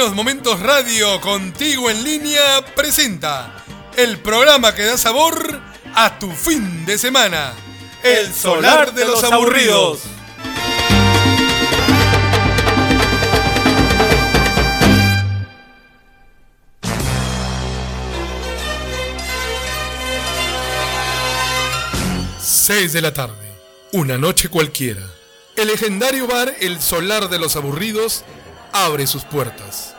Buenos Momentos Radio, contigo en línea, presenta el programa que da sabor a tu fin de semana. El Solar de los Aburridos. Seis de la tarde, una noche cualquiera. El legendario bar El Solar de los Aburridos abre sus puertas.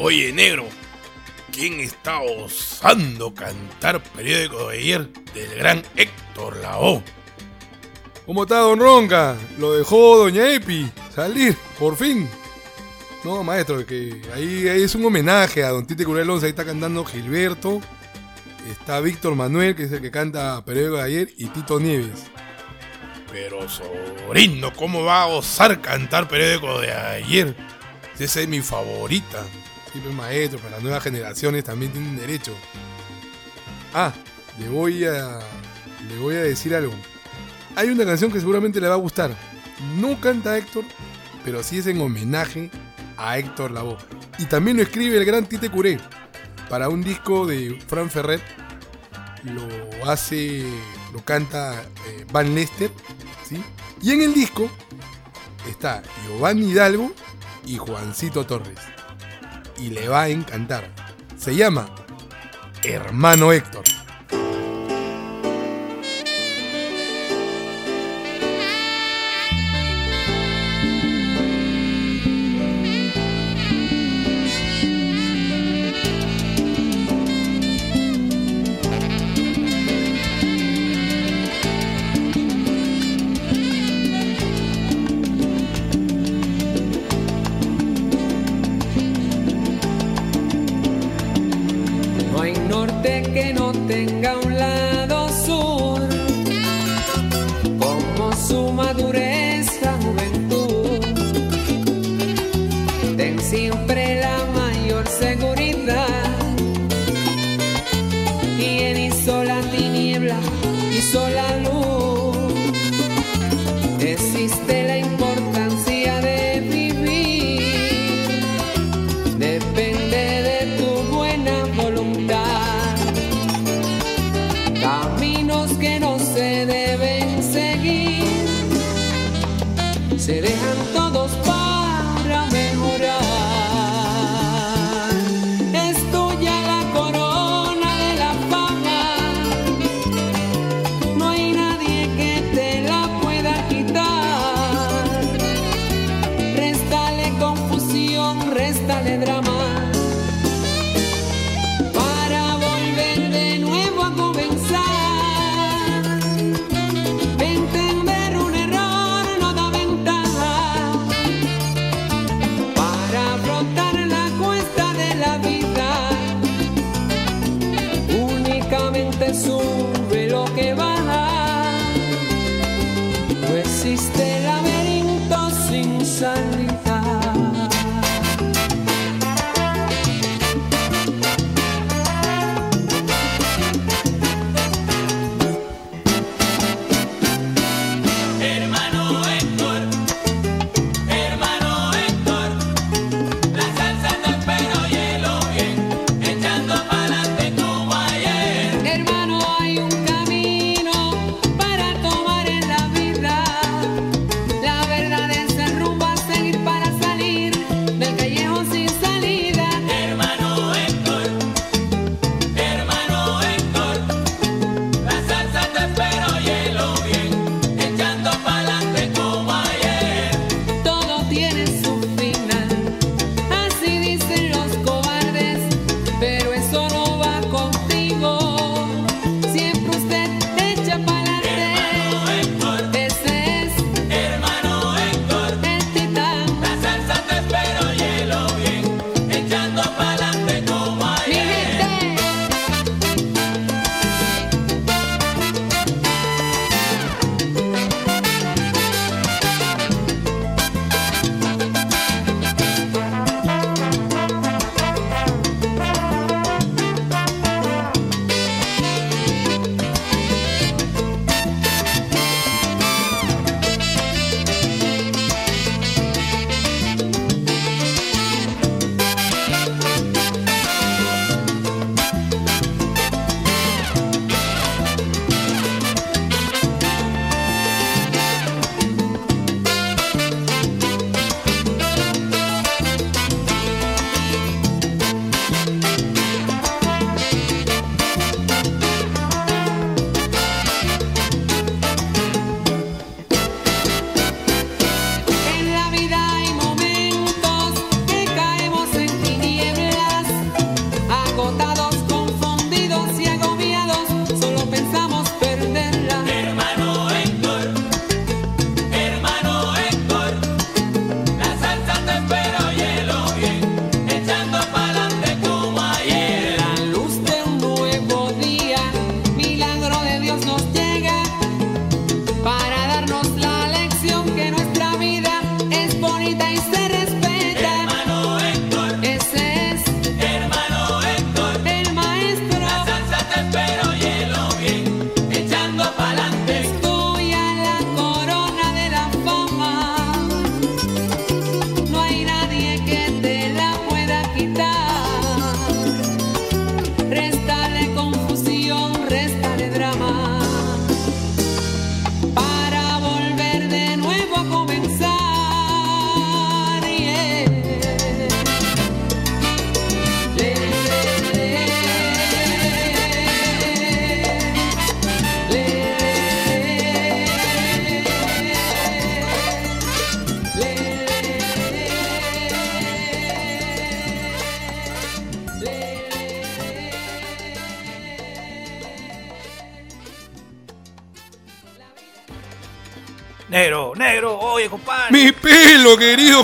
Oye, negro, ¿quién está osando cantar periódico de ayer del gran Héctor Lao? ¿Cómo está Don Ronca? Lo dejó Doña Epi salir, por fin. No, maestro, que ahí, ahí es un homenaje a Don Tite Curel. Ahí está cantando Gilberto. Está Víctor Manuel, que es el que canta periódico de ayer, y Tito Nieves. Pero sobrino, ¿cómo va a osar cantar periódico de ayer? Esa es mi favorita. Sí, pues, maestro, para las nuevas generaciones también tienen derecho. Ah, le voy a. Le voy a decir algo. Hay una canción que seguramente le va a gustar. No canta Héctor, pero sí es en homenaje a Héctor Lavoe. Y también lo escribe el gran Tite Curé. Para un disco de Fran Ferrer. Lo hace. Lo canta eh, Van Lester. ¿sí? Y en el disco está Giovanni Hidalgo y Juancito Torres y le va a encantar. Se llama Hermano Héctor.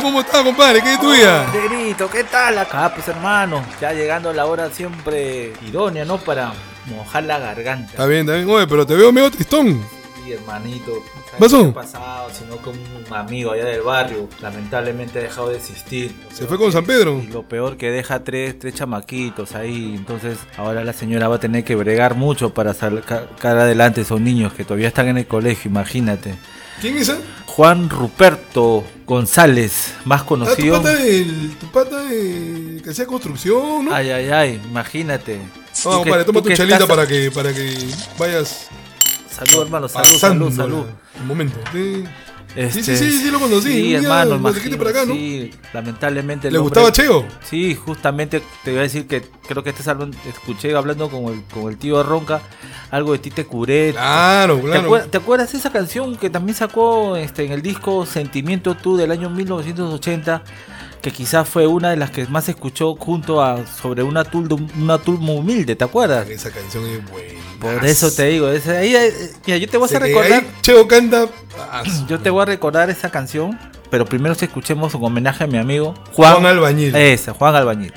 ¿Cómo estás, compadre? ¿Qué es tuya? Negrito, ¿qué tal acá, pues hermano? Ya llegando la hora siempre idónea, ¿no? Para mojar la garganta. Está bien, está bien. Oye, pero te veo medio tristón. Sí, hermanito. ¿Sabes pasó? pasado? Sino que un amigo allá del barrio lamentablemente ha dejado de existir. Se fue con San Pedro. Y lo peor que deja tres, tres chamaquitos ahí. Entonces ahora la señora va a tener que bregar mucho para sacar adelante esos niños que todavía están en el colegio, imagínate. ¿Quién es esa? Juan Ruperto González, más Ah, tu conocido. pata, el, tu pata eh, que hacía construcción, ¿no? Ay, ay, ay, imagínate. Vamos, Tú que- compadre, toma tú tu que chalita estás- para que, para que vayas Salud, hermano, salud, salud, salud. Un momento. Sí. Este, sí, sí, sí, lo conocí. Sí, día hermano, imagino, para acá, ¿no? Sí, lamentablemente. ¿Le hombre- gustaba Cheo? Sí, justamente te voy a decir que creo que este salón escuché hablando con el, con el tío Ronca algo de Tite Curet. Claro, ¿Te, claro. acuer- te acuerdas de esa canción que también sacó este, en el disco Sentimiento Tú del año 1980? Que quizás fue una de las que más se escuchó junto a sobre una tul, de un- una humilde, ¿te acuerdas? Esa canción es buena. Por eso te digo, ahí, mira, yo te voy a recordar. Ahí Cheo canta. Yo te voy a recordar esa canción, pero primero si escuchemos un homenaje a mi amigo Juan, Juan Albañil. Esa, Juan Albañil.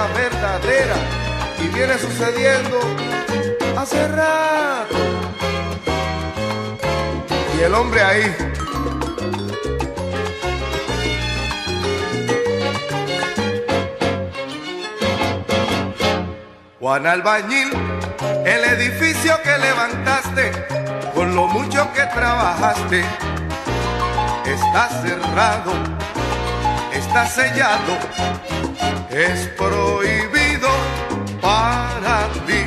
Verdadera y viene sucediendo hace rato. Y el hombre ahí. Juan Albañil, el edificio que levantaste, con lo mucho que trabajaste, está cerrado está sellado, es prohibido para ti,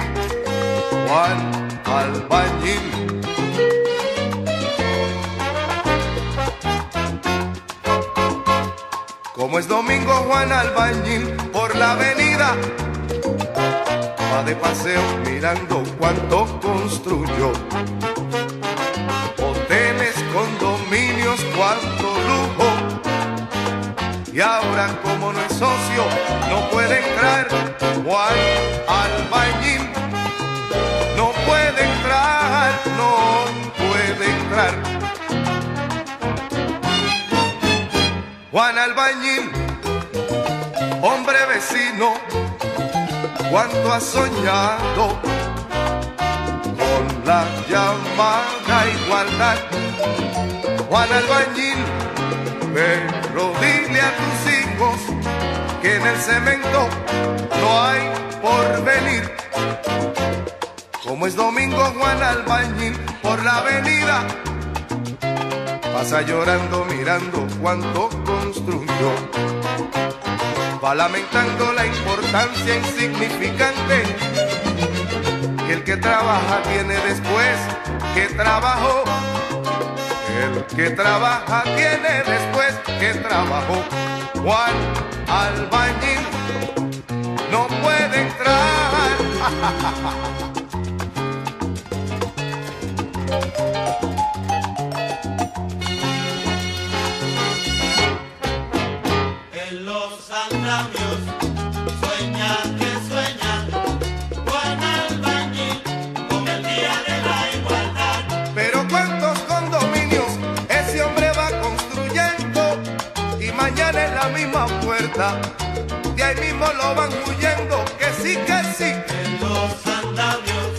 Juan Albañil. Como es domingo Juan Albañil por la avenida, va de paseo mirando cuánto construyó. Y ahora como no es socio, no puede entrar Juan Albañil. No puede entrar, no puede entrar. Juan Albañil, hombre vecino, cuánto ha soñado con la llamada igualdad. Juan Albañil, pero dile tus hijos que en el cemento no hay porvenir. Como es domingo Juan Albañil por la avenida, pasa llorando mirando cuánto construyó. Va lamentando la importancia insignificante que el que trabaja tiene después que trabajó. El que trabaja tiene después que trabajó. Juan Albañil no puede entrar. puerta de ahí mismo lo van huyendo que sí que sí. En los andamios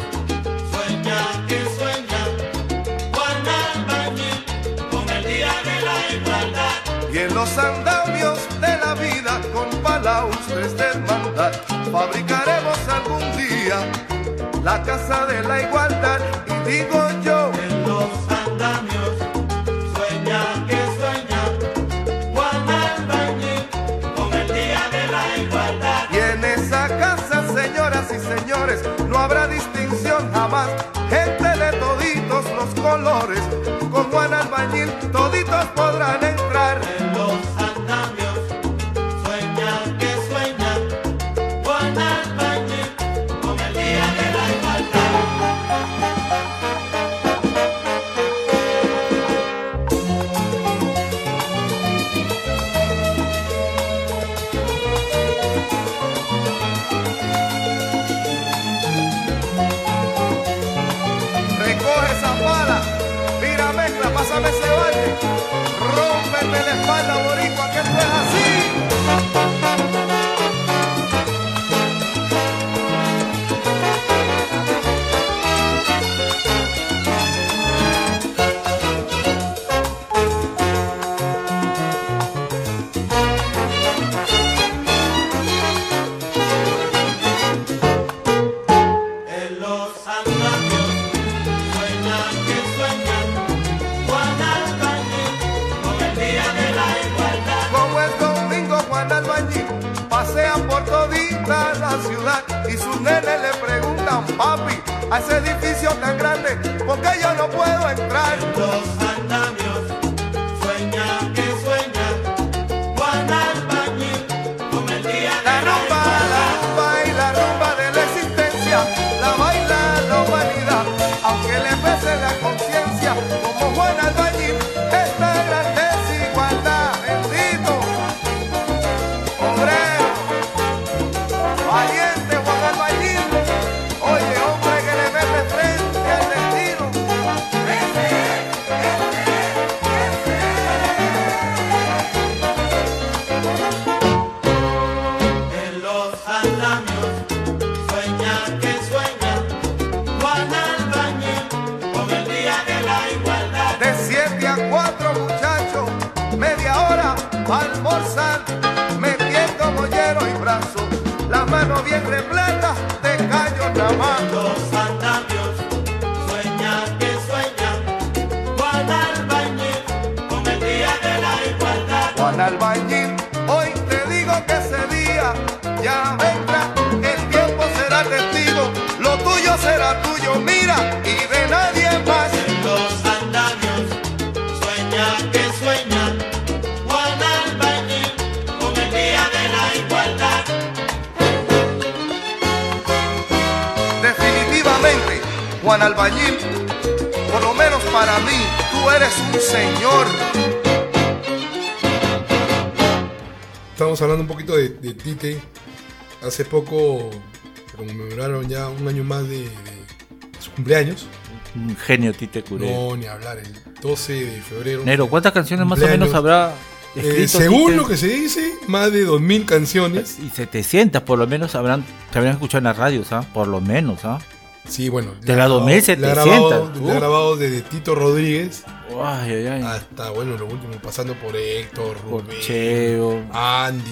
sueña que sueña Juan Albañil con el día de la igualdad. Y en los andamios de la vida con palaustres de hermandad fabricaremos algún día la casa de la igualdad y digo yo toditos podrán entrar Hace poco conmemoraron ya un año más de, de su cumpleaños. Un genio Tite Curé. No, ni hablar, el 12 de febrero. Nero, ¿cuántas canciones más o menos habrá Eh, según Tite? lo que se dice, más de 2.000 canciones. Y 700 por lo menos habrán, se habrán escuchado en las radios, ¿ah? Por lo menos, ¿ah? Sí, bueno. De la ha grabado- 2700, Le ha grabado, uh. desde Tito Rodríguez Ay, ay, ay. hasta, bueno, lo último, pasando por Héctor, Por Rubén, Cheo. Andy,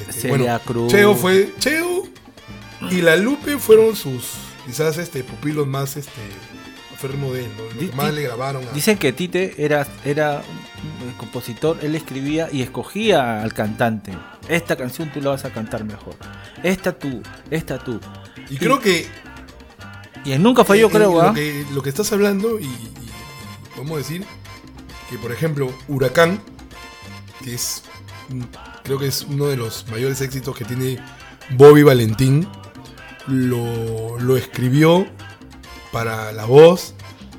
este, Celia bueno, Cruz. Cheo fue, Cheo y la Lupe fueron sus, quizás, este, pupilos más, este, aférrimos de él, ¿no? Lo Di- que más le grabaron a... Dicen que Tite era, era un compositor, él escribía y escogía al cantante. Esta canción tú la vas a cantar mejor. Esta tú, esta tú. y creo que Y él nunca falló, Eh, creo, eh, ¿ah? lo, que, lo que estás hablando, y, y podemos decir que, por ejemplo, Huracán, que es, creo que es uno de los mayores éxitos que tiene Bobby Valentín, lo, lo escribió para la voz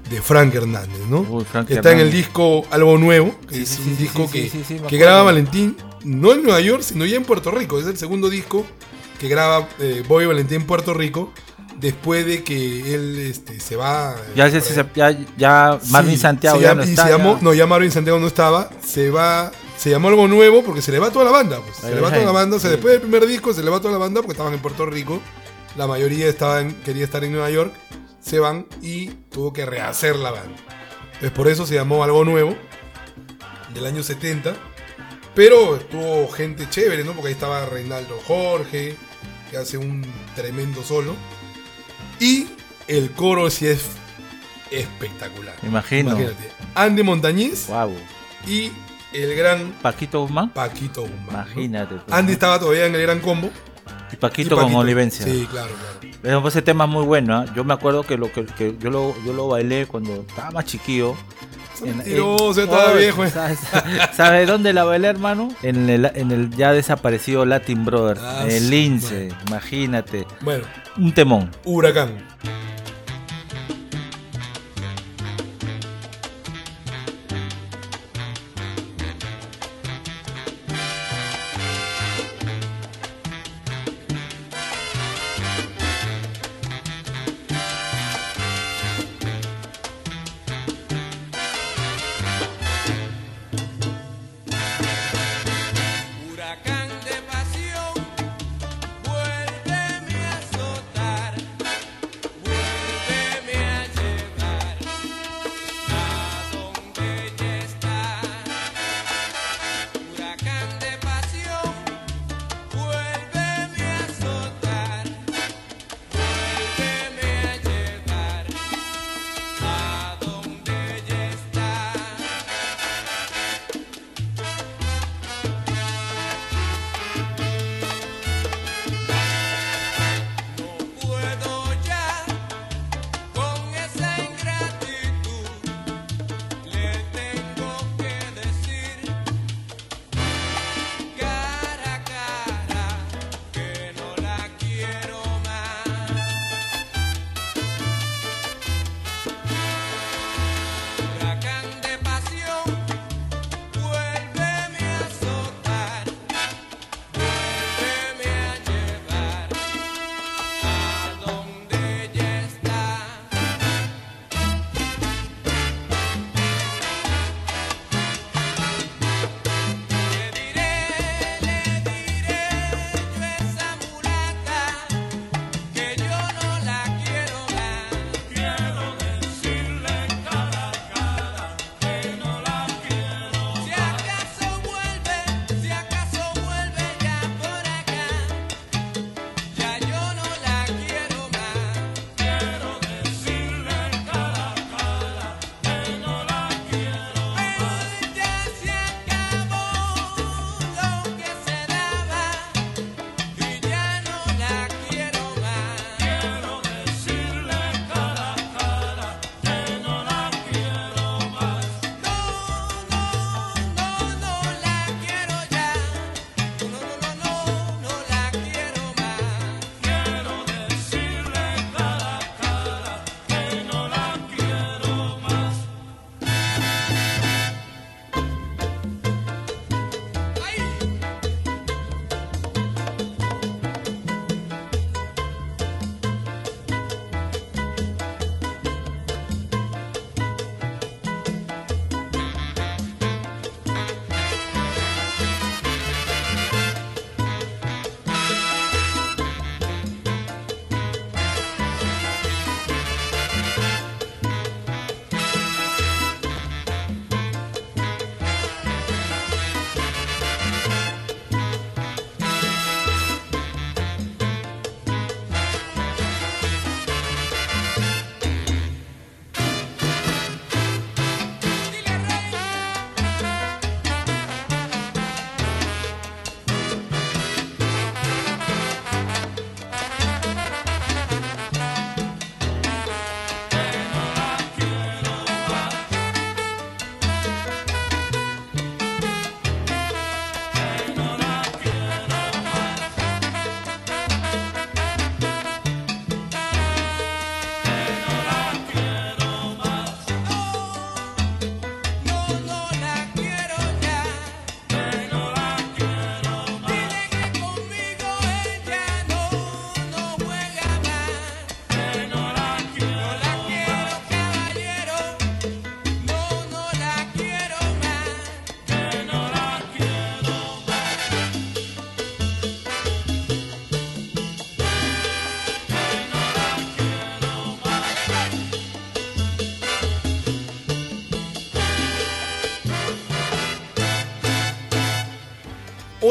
de Frank Hernández, ¿no? Uy, Frank Está en el Hernández. disco Algo Nuevo, que Sí, es sí, un sí, disco sí, que, sí, sí, sí, me que graba Valentín, no en Nueva York, sino ya en Puerto Rico. Es el segundo disco que graba eh, Bobby Valentín en Puerto Rico, después de que él este, se va. eh, Ya, se- se- ya, ya Marvin Sí, Santiago se ya llama- no y está. se llamó, ya. no, ya Marvin Santiago no estaba, se va, se llamó algo nuevo porque se le va toda la banda, pues, se le va toda la banda, o sea, sí. después del primer disco se le va toda la banda porque estaban en Puerto Rico, la mayoría estaban, quería estar en Nueva York, se van y tuvo que rehacer la banda. Entonces por eso se llamó algo nuevo, del año 70, pero estuvo gente chévere, ¿no? Porque ahí estaba Reinaldo Jorge, que hace un tremendo solo, y el coro sí es espectacular. Imagino. Imagínate. Andy Montañez Guau. y el gran Paquito Guzmán. Paquito Guzmán. Imagínate. pues, Andy estaba todavía en el gran combo. Y y Paquito con Olivencia. Sí, claro, claro. Ese tema es muy bueno, ¿ah? Yo me acuerdo que lo que, que yo lo yo lo bailé cuando estaba más chiquillo. En- Mentiroso, en- estaba viejo, eh. ¿Sabes sabe dónde la bailé, hermano? En el, en el ya desaparecido Latin Brothers, Ah, el Lince, imagínate. Bueno, Un temón. Huracán.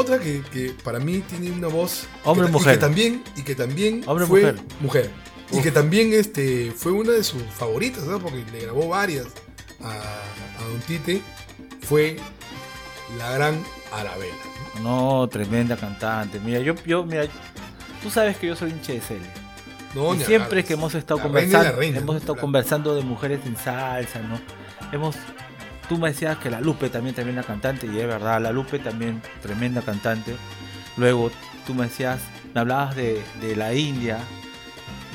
Otra que, que para mí tiene una voz. Hombre que, mujer. Y que también, y que también Hombre fue mujer. mujer. Y que también este, fue una de sus favoritas. Porque le grabó varias a, a Don Tite. Fue la gran Arabella. ¿no? Tremenda cantante. Mira, yo, yo, mira, tú sabes que yo soy hincha de Cele. No, Y siempre que hemos estado La conversando, reina, hemos estado Claro. conversando de mujeres en salsa, ¿no? Hemos, tú me decías que la Lupe también tremenda cantante y es verdad, la Lupe también tremenda cantante. Luego tú me decías, me hablabas de, de la India,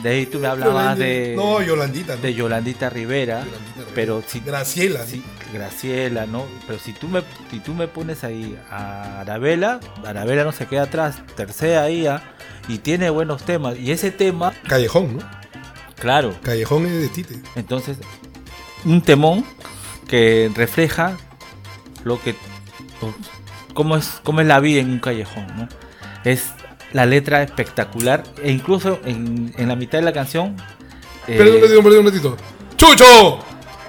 de ahí tú me hablabas de, No, Yolandita. ¿no? de Yolandita Rivera, Yolandita Rivera. pero si Graciela. Sí, Graciela, ¿no? Pero si tú me, si tú me pones ahí a Arabella, Arabella no se queda atrás, tercera ahí, ¿ah? y tiene buenos temas. Y ese tema, Callejón, ¿no? claro, Callejón es de Tite. entonces, un temón que refleja lo que, cómo es, cómo es la vida en un callejón, ¿no? Es la letra espectacular, e incluso en, en la mitad de la canción, eh, Perdón un ratito, perdón un ratito. ¡Chucho!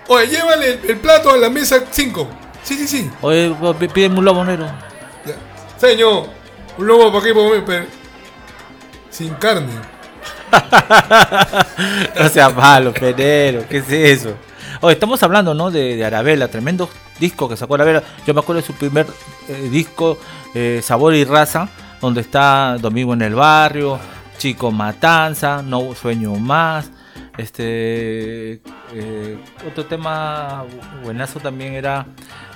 Oye, llévale el, el plato a la mesa 5. Sí, sí, sí. oye, pídeme un lobo negro. Señor, un lobo para aquí, para pero sin carne. No seas malo, Pedero, ¿qué es eso? Oye, estamos hablando, ¿no? De, de Arabella, tremendo disco que sacó Arabella. Yo me acuerdo de su primer eh, disco, eh, Sabor y Raza, donde está Domingo en el Barrio, Chico Matanza, No Sueño Más. Este eh, otro tema bu- buenazo también era,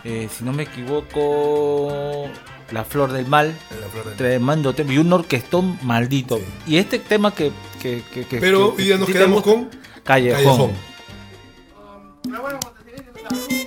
si no me equivoco, La Flor del Mal. La flor del- Tremendo tema y un orquestón maldito. Sí. Y este tema que. que, que- que- Pero hoy día nos quedamos con Callejón. Callejón. Este callejón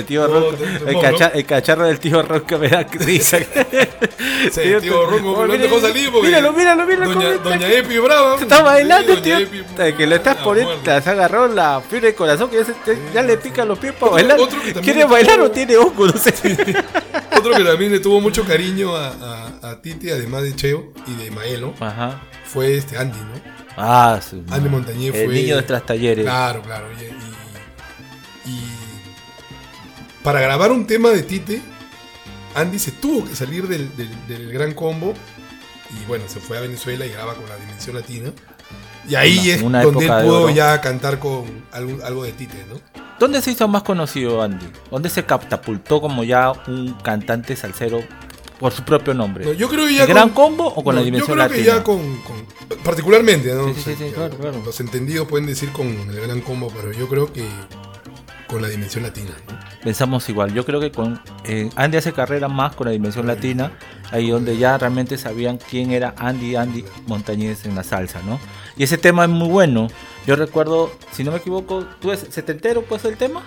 Este tío No, Ronco, el, cacha- el cacharro del tío Ronco me da risa. Sí, tío Ronco, no dejó salir porque. Míralo, míralo, míralo. Doña, Doña. Epi brava. Se está bailando, tío. Epi, que le estás a poniendo, te has agarrado la fibra del corazón que ya, le pican los pies para bailar. ¿Quiere bailar o tiene hongo? No sé. Otro que también le tuvo mucho cariño a, a, a Titi, además de Cheo y de Maelo, Ajá. fue este Andy, ¿no? Ah, Andy Montañez El fue. niño de tras talleres. Claro, claro. Y para grabar un tema de Tite, Andy se tuvo que salir del, del- del gran combo y bueno, se fue a Venezuela y graba con la Dimensión Latina. Y ahí Una- es una donde él pudo ya cantar con algo, algo de Tite, ¿no? ¿Dónde se hizo más conocido Andy? ¿Dónde se catapultó como ya un cantante salsero por su propio nombre? No, yo creo que ya ¿El Gran Combo o con la Dimensión Yo creo que Latina? ya con, con- particularmente, ¿no? Sí, sí, sí, claro, claro. Los entendidos pueden decir con el gran combo, pero yo creo que con la dimensión latina, ¿no? Pensamos igual. Yo creo que con eh, Andy hace carrera más con la dimensión latina, ahí donde ya realmente sabían quién era Andy Andy Montañez en la salsa, ¿no? Y ese tema es muy bueno. Yo recuerdo, si no me equivoco, ¿tú eres setentero pues el tema?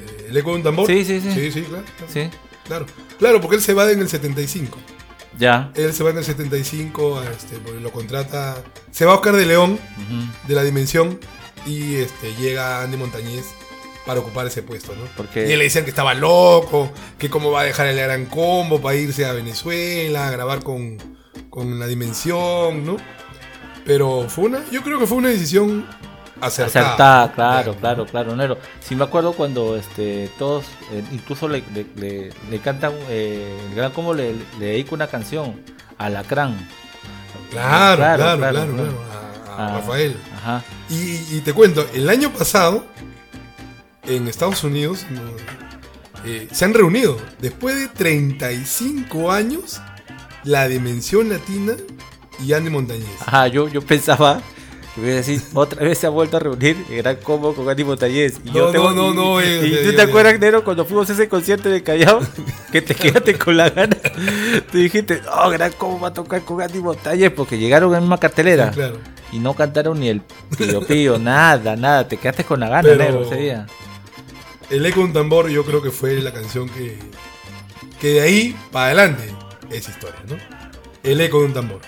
Eh, ¿El eco de un tambor? Sí, sí, sí. Sí, sí, claro. claro. Sí. Claro, claro, porque él se va en el 75. Ya. Él se va en el 75, este, lo contrata. Se va Oscar de León, de la dimensión, y este, llega Andy Montañez para ocupar ese puesto, ¿no? Porque- Y le decían que estaba loco, que cómo va a dejar el gran combo para irse a Venezuela, a grabar con, con la dimensión, ¿no? Pero fue una, yo creo que fue una decisión acertada. Acertada, claro, claro, claro, Nero. Sí me acuerdo cuando este todos, eh, incluso le, le, le- le cantan, eh, el gran como le, le dedica una canción, Alacrán. Claro, claro, claro, claro, claro, claro. a, a Ah. Rafael. Ajá. Y, y te cuento, el año pasado, en Estados Unidos, no, eh, se han reunido, después de 35 años, la Dimensión Latina y Andy Montañez. Ajá, yo, yo pensaba que iba a decir, otra vez se ha vuelto a reunir el gran combo con Andy Montañez. Y yo No, tengo, no, no, no, y, eh, y ya, tú te ya. acuerdas, Nero, cuando fuimos a ese concierto de Callao, que te quedaste con la gana. Tú dijiste, oh, gran combo va a tocar con Andy Montañez, porque llegaron en una cartelera. Sí, claro. Y no cantaron ni el pío pío, nada, nada. Te quedaste con la gana, Pero- negro, ese día. El eco de un tambor yo creo que fue la canción que, que de ahí para adelante es historia, ¿no? El eco de un tambor.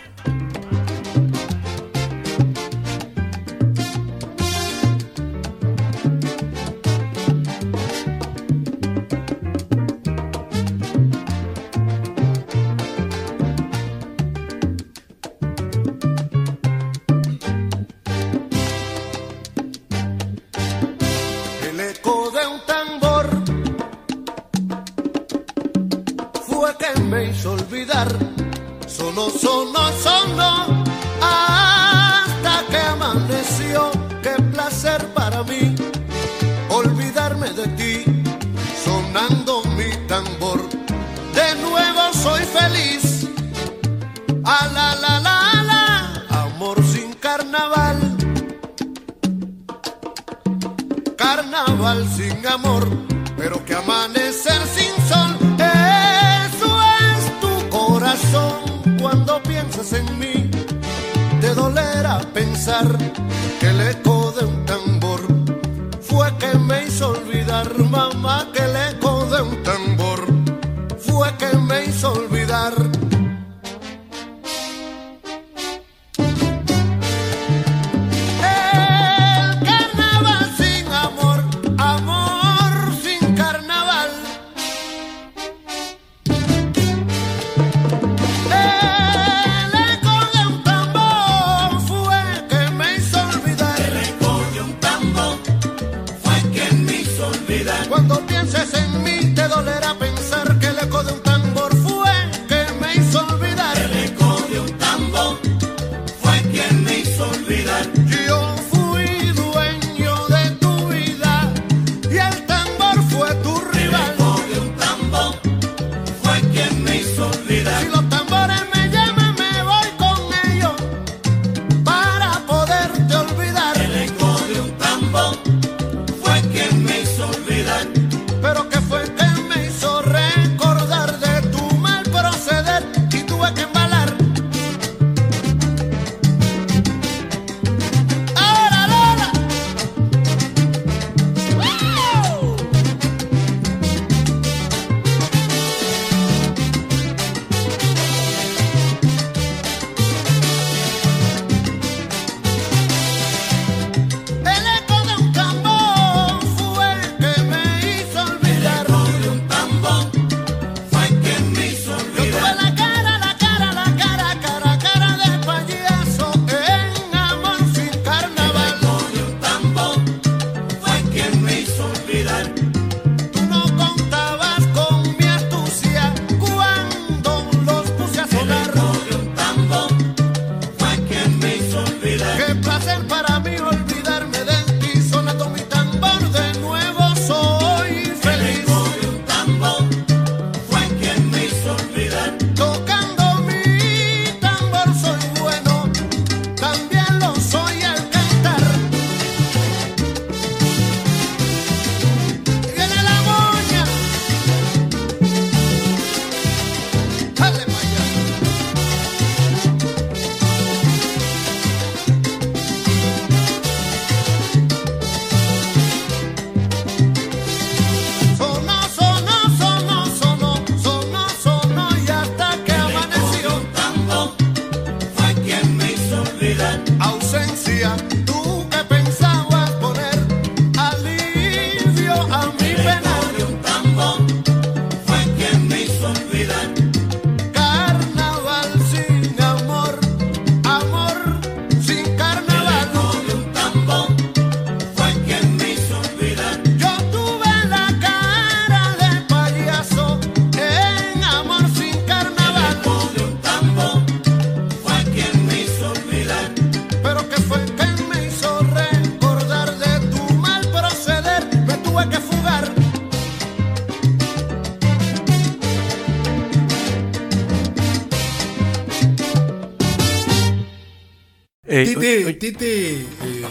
Titi eh,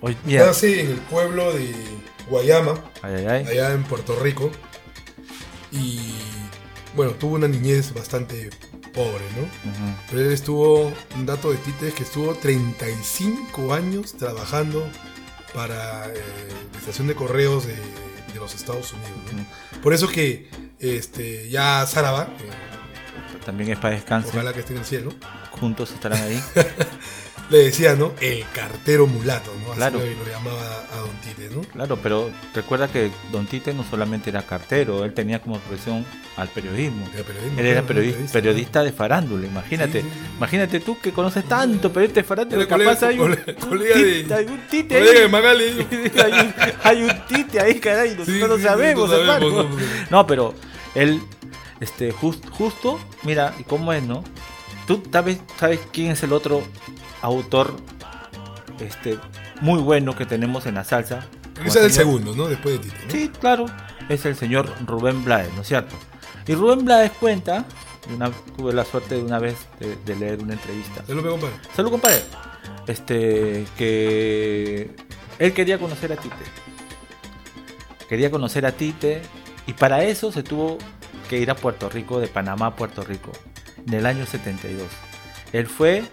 oh, yeah. nace en el pueblo de Guayama, ay, ay, ay. allá en Puerto Rico. Y bueno, tuvo una niñez bastante pobre, ¿no? Uh -huh. Pero él estuvo, un dato de Tite es que estuvo 35 años trabajando para eh, la estación de correos de, de los Estados Unidos, ¿no? uh -huh. Por eso que este, ya Saraba, eh, también es para descanso. Ojalá que esté en el cielo. Juntos estarán ahí. le decía, ¿no? El cartero mulato, ¿no? Así claro. lo, llamaba a Don Tite, ¿no? Claro, pero recuerda que Don Tite no solamente era cartero, él tenía como profesión al periodismo. él era periodista, periodista, de farándula, imagínate. Imagínate tú que conoces tanto periodista de farándula, capaz hay, un, colega, un tite, de, hay un Tite ahí. hay, un, hay, un, Tite ahí, caray, nosotros no sabemos, hermano. No, pero él, este, justo, mira, ¿y cómo es, no? Tú sabes, sabes quién es el otro autor este, muy bueno que tenemos en la salsa. Es el, segundo, ¿no? Después de Tite. ¿no? Sí, claro. Es el señor Rubén Blades, ¿no es cierto? Y Rubén Blades cuenta, una, tuve la suerte de una vez de, leer una entrevista. Salud, compadre. Salud, compadre. Este, que él quería conocer a Tite. Quería conocer a Tite y para eso se tuvo que ir a Puerto Rico, de Panamá a Puerto Rico, en el año 72. Él fue,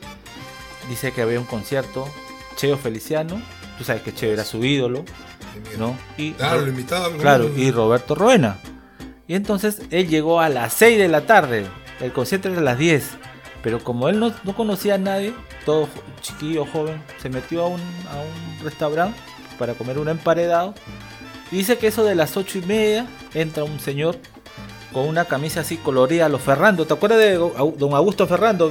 dice que había un concierto, Cheo Feliciano, tú sabes que Cheo era su ídolo, ¿no? Y Claro, lo. Claro, y Roberto Roena. Y entonces él llegó a las 6 de la tarde. El concierto era a las 10. Pero como él no, no conocía a nadie, todo chiquillo, joven, se metió a un, a un restaurante para comer un emparedado. Y dice que eso de las 8 y media entra un señor con una camisa así colorida, los Ferrando. ¿Te acuerdas de don Augusto Ferrando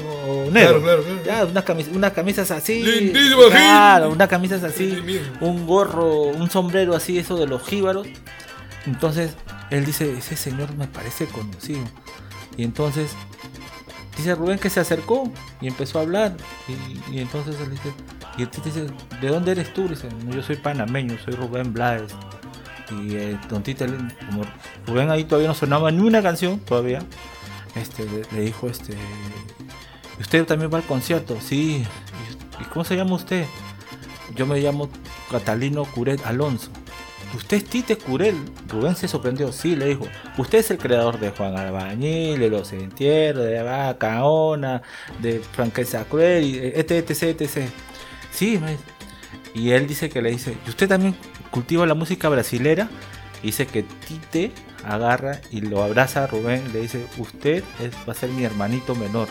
Negro? Claro, claro, claro. Ya, unas, camis- unas camisas así. Lindísimo, Claro, unas camisas así un gorro, un sombrero así, eso de los jíbaros. Entonces, él dice, ese señor me parece conocido. Y entonces, dice Rubén que se acercó y empezó a hablar. Y, y entonces él dice, y el dice, ¿de dónde eres tú? Dice, "No, yo soy panameño, soy Rubén Blades. Y eh, Tite, le- como Rubén ahí todavía no sonaba ni una canción, todavía, este, le, dijo, este, "¿Y ¿usted también va al concierto? Sí. ¿Y, cómo se llama usted? Yo me llamo Catalino Curet Alonso. ¿Usted es Tite Curel? Rubén se sorprendió. Sí, le dijo. Usted es el creador de Juan Albañil, de Los Entierros, de Vacaona, de Franqueza Cruel, etc, etc, etc. Sí. Y él dice que le dice, ¿y usted también cultiva la música brasilera? Dice que Tite agarra y lo abraza a Rubén y le dice, usted es- va a ser mi hermanito menor,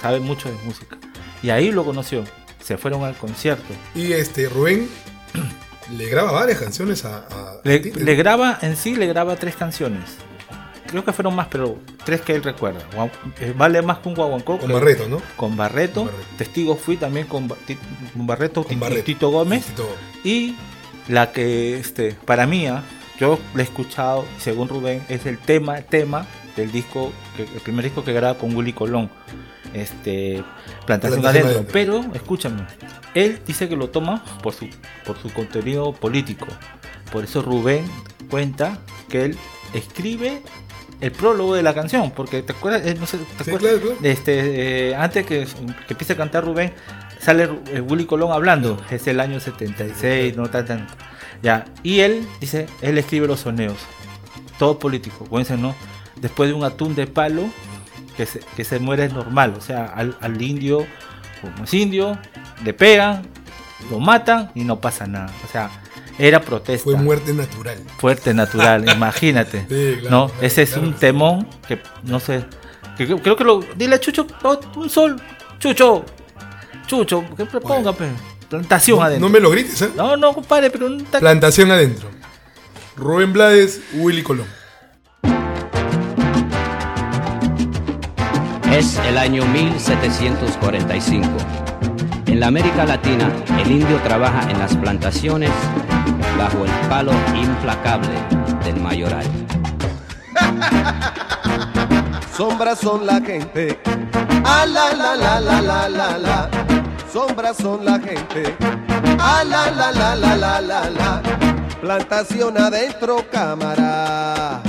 sabe mucho de música. Y ahí lo conoció. Se fueron al concierto. Y este, Rubén le graba varias canciones a, a Le, Tite. le graba, en sí le graba tres canciones. Creo que fueron más, pero tres que él recuerda. Eh, Vale más que un guaguancó. Con Barreto, ¿no? Con Barreto. Con Barreto. Testigo fui también con, Barreto, Con Barreto. Tito Gómez. Tito Gómez. Y la que, este, para mí, ah, yo la he escuchado, según Rubén, es el tema, tema del disco, el primer disco que graba con Willy Colón. Este, Plantación, Plantación adentro. Adentro. Pero, escúchame, él dice que lo toma por su, por su contenido político. Por eso Rubén cuenta que él escribe el prólogo de la canción, porque te acuerdas, Eh, no sé, ¿te Sí, acuerdas? claro, claro. Este, eh, antes que, que empiece a cantar Rubén, sale Willy Colón hablando. Es el año 76, no tan, tan- Ya. Y él dice, él escribe los soneos. Todo político. Acuérdense, ¿no? Después de un atún de palo, que se, que se muere es normal. O sea, al, al indio, como es indio, le pegan, lo matan y no pasa nada. O sea, era protesta. Fue muerte natural. Fuerte, natural, imagínate. Sí, claro, ¿no? claro, Ese es claro un temón que no sé. Que, creo- creo que lo. Dile a Chucho, oh, un sol. Chucho. Chucho, que proponga, pe. Plantación No, adentro. no me lo grites, ¿eh? No, no, compadre, pero un ta- Plantación adentro. Rubén Blades, Willy Colón. Es el año 1745. En la América Latina, el indio trabaja en las plantaciones bajo el palo implacable del mayoral. Sombras son la gente. Ah, la, la, la, la, la, la, la. Sombras son la gente. Ah, la, la, la, la, la, la, la. Plantación adentro, cámara.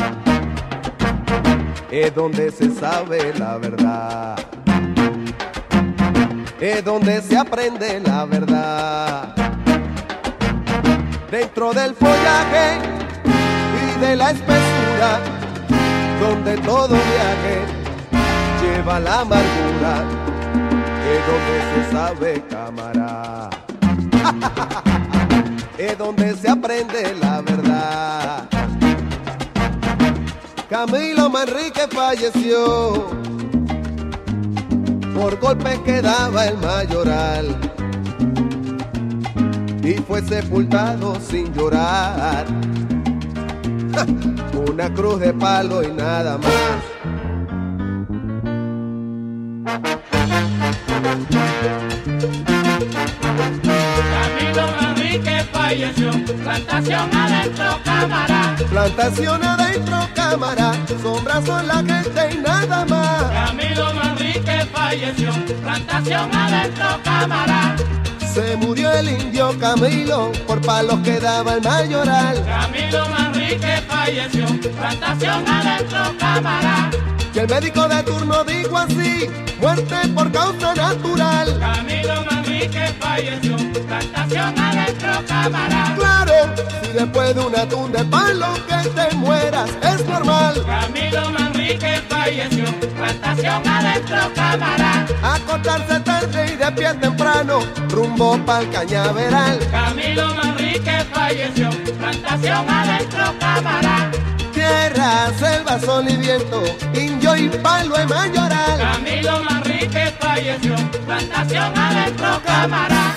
Es donde se sabe la verdad. Es donde se aprende la verdad. Dentro del follaje y de la espesura donde todo viaje lleva la amargura, donde se sabe cámara, es donde se aprende la verdad. Camilo Manrique falleció por golpes que daba el mayoral y fue sepultado sin llorar una cruz de palo y nada más. Plantación adentro cámara. Plantación adentro, cámara, sombras son la gente y nada más. Camilo Manrique falleció, plantación adentro cámara. Se murió el indio Camilo por palos que daba el mayoral. Camilo Manrique falleció, plantación adentro cámara. Y el médico de turno dijo así, muerte por causa natural. Camilo Manrique falleció, plantación adentro cámara. Claro, si después de una tunda de palo que te mueras es normal. Camilo Manrique falleció, plantación adentro cámara. Acostarse tarde y de pie temprano, rumbo pa'l cañaveral. Camilo Manrique falleció, plantación adentro cámara. Selva, sol y viento, indio y palo de mayoral. Camilo Manrique falleció, plantación adentro cámara.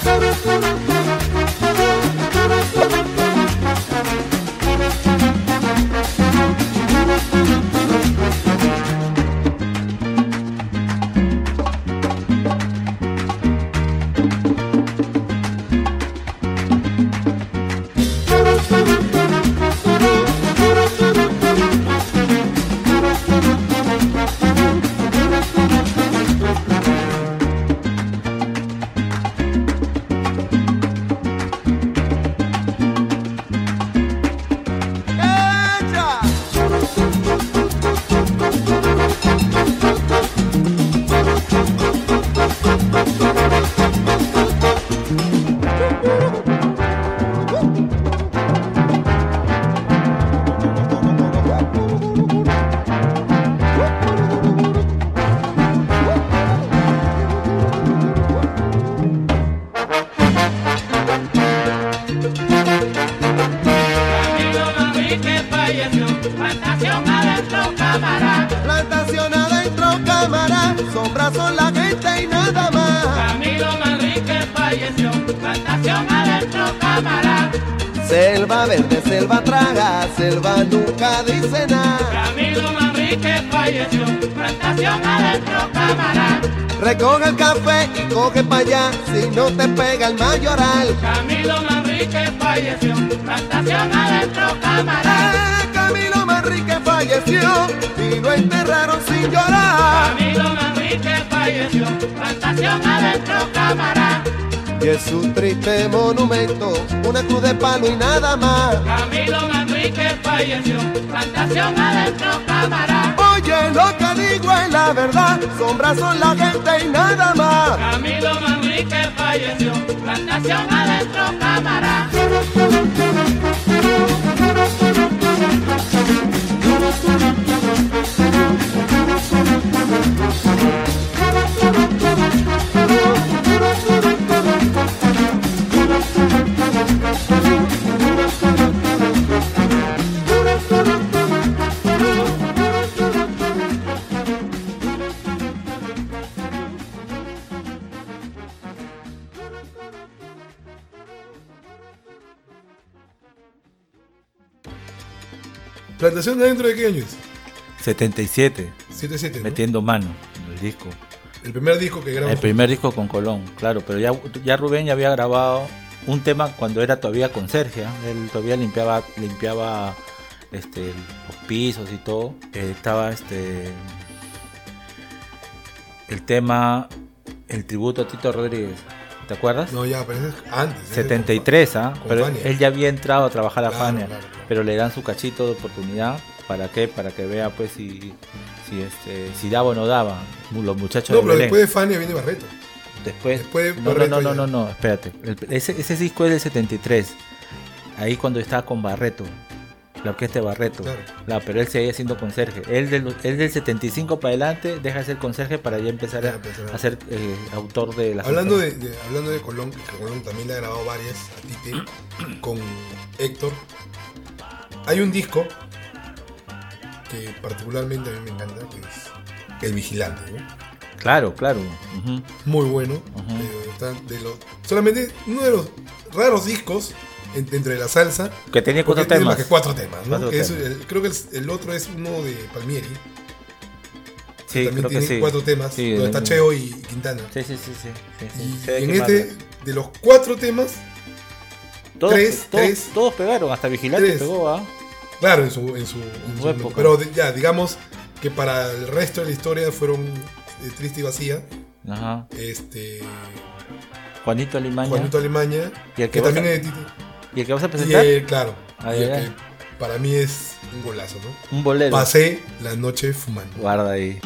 No te pega el mayoral. Camilo Manrique falleció, plantación adentro cámara. Eh, Camilo Manrique falleció y lo enterraron sin llorar. Camilo Manrique falleció, plantación adentro cámara. Y es un triste monumento, una cruz de palo y nada más. Camilo Manrique falleció, plantación adentro cámara. Oye, lo que digo es la verdad, sombras son la gente y nada más. Camilo Manrique falleció, plantación adentro cámara. ¿Plantación de dentro de qué años? 77, 7-7, ¿no? metiendo mano en el disco. El primer disco que grabamos. El primer disco con Colón, claro, pero ya, ya Rubén ya había grabado un tema cuando era todavía con Sergio, él todavía limpiaba, limpiaba este, los pisos y todo. Eh, estaba este el tema, el tributo a Tito Rodríguez, ¿te acuerdas? No, ya, pero es antes. ese es 73, ¿ah? con Pero Fania. él ya había entrado a trabajar a Claro, Fania, claro, claro. Pero le dan su cachito de oportunidad. ¿Para qué? Para que vea pues si, si, este, si daba o no daba. Los muchachos No, pero Belén. después de Fania viene Barreto. Después, Después no, no, Barreto no, no, ya. no, no, espérate. El- ese, ese disco es del 73. Ahí cuando estaba con Barreto. La orquesta de Barreto. Claro. La, pero él seguía siendo conserje. Él del, él del 75 para adelante deja de ser conserje para ya empezar Ya a, empezar a- a ser eh, autor de las Hablando de- hablando de Colón, que Colón también le ha grabado varias a Tite con Héctor. Hay un disco que particularmente a mí me encanta, que es El Vigilante, ¿no? Claro, claro. Muy bueno. Eh, está de los- solamente uno de los raros discos en- dentro de la salsa. Que tenía cuatro tiene temas. más que cuatro temas, ¿no? Cuatro Que es temas. el- creo que el, el otro es uno de Palmieri. Sí, también creo que tiene sí. cuatro temas. Sí, donde de- está Cheo y Quintana. Sí, sí, sí, sí. Y, en este, de los cuatro temas, todos, tres, todos, tres. todos pegaron, hasta Vigilante Tres. pegó, ¿ah? Claro, en su, en su, en su su época. Pero ya, digamos que para el resto de la historia fueron eh, triste y vacía. Ajá. Este. Juanito Alimaña. Juanito Alimaña, ¿Y el que que también a- es. ¿Y el que vas a Y presentar? el, claro, Ah, y el ya. que para mí es un golazo, ¿no? Un bolero. Pasé la noche fumando. Guarda ahí.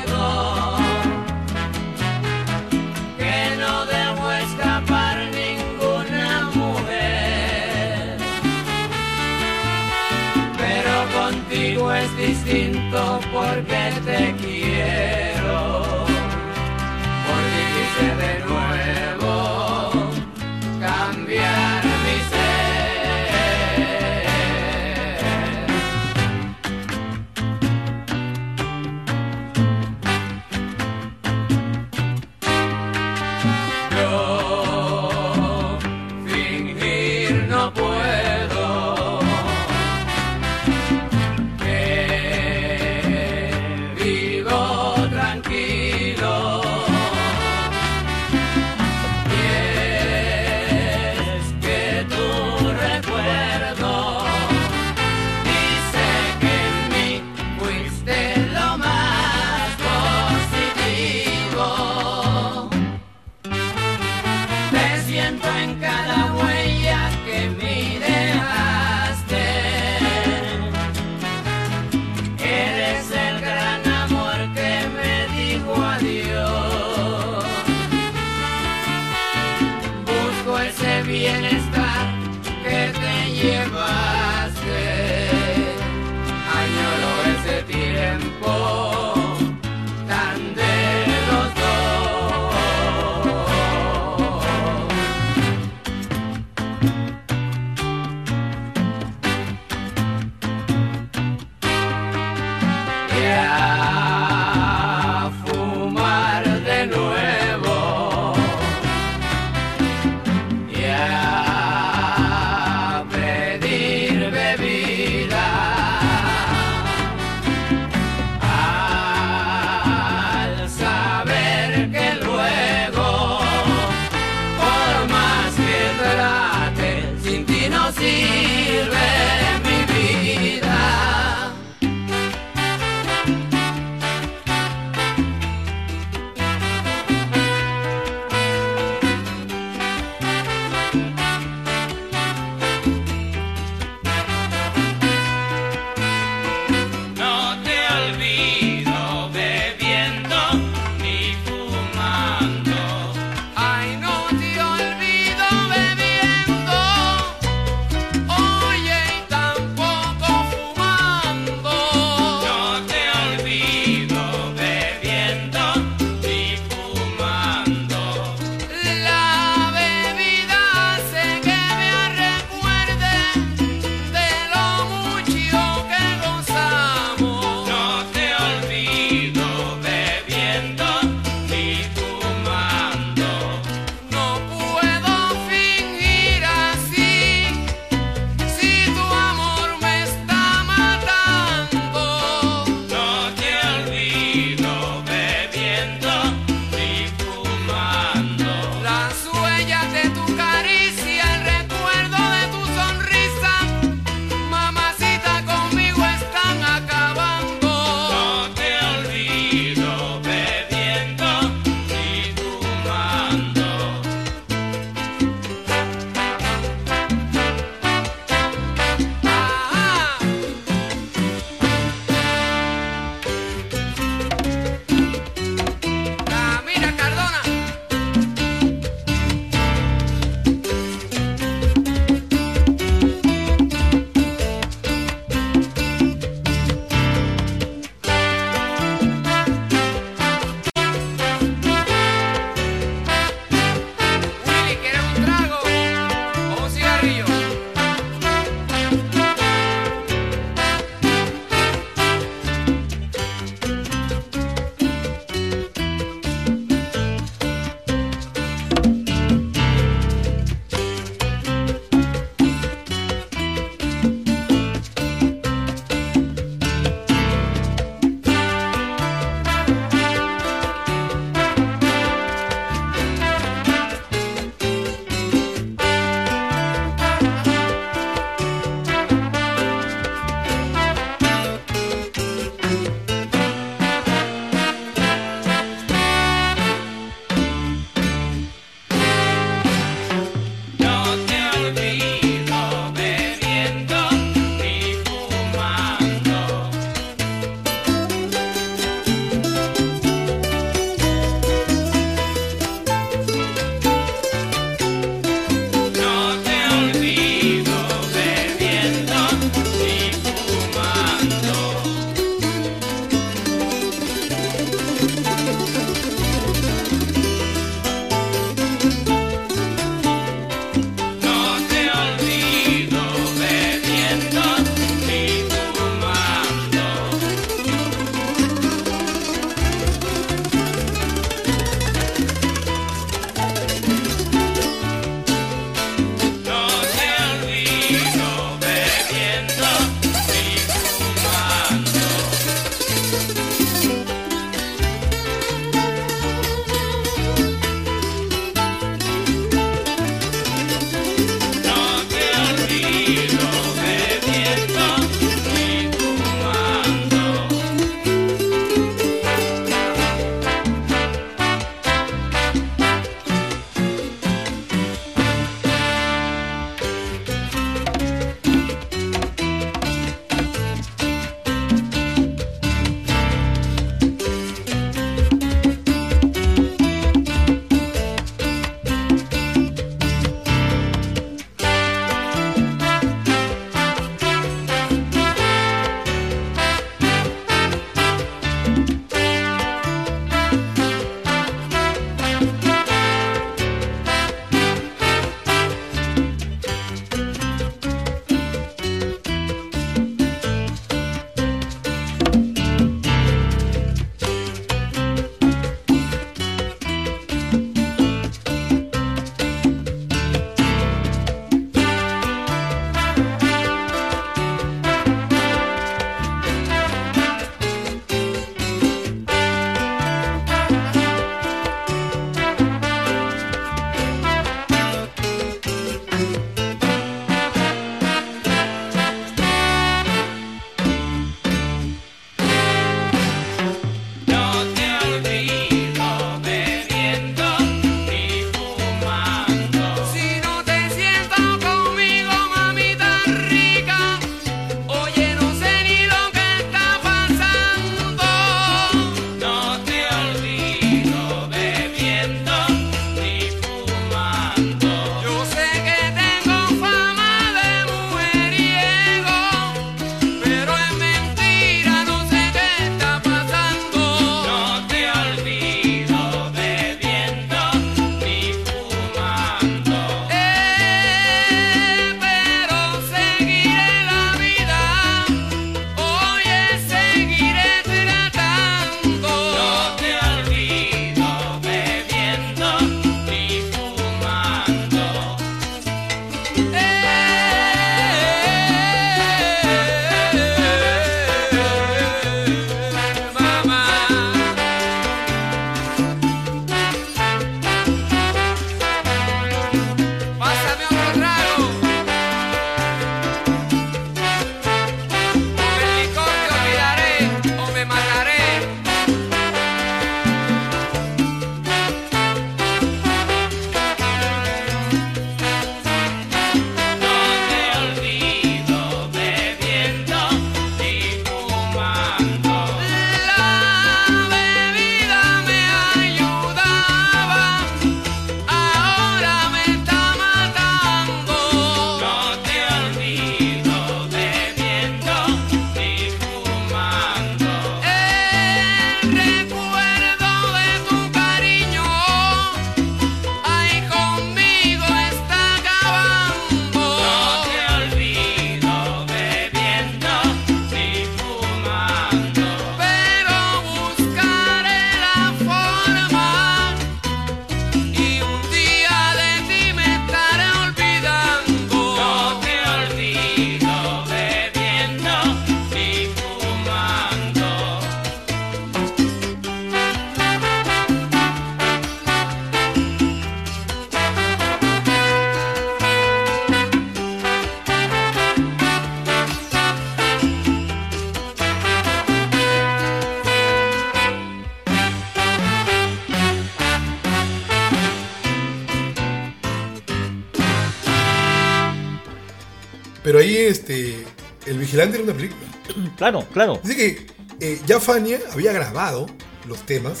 Claro, claro. Dice que eh, ya Fania había grabado los temas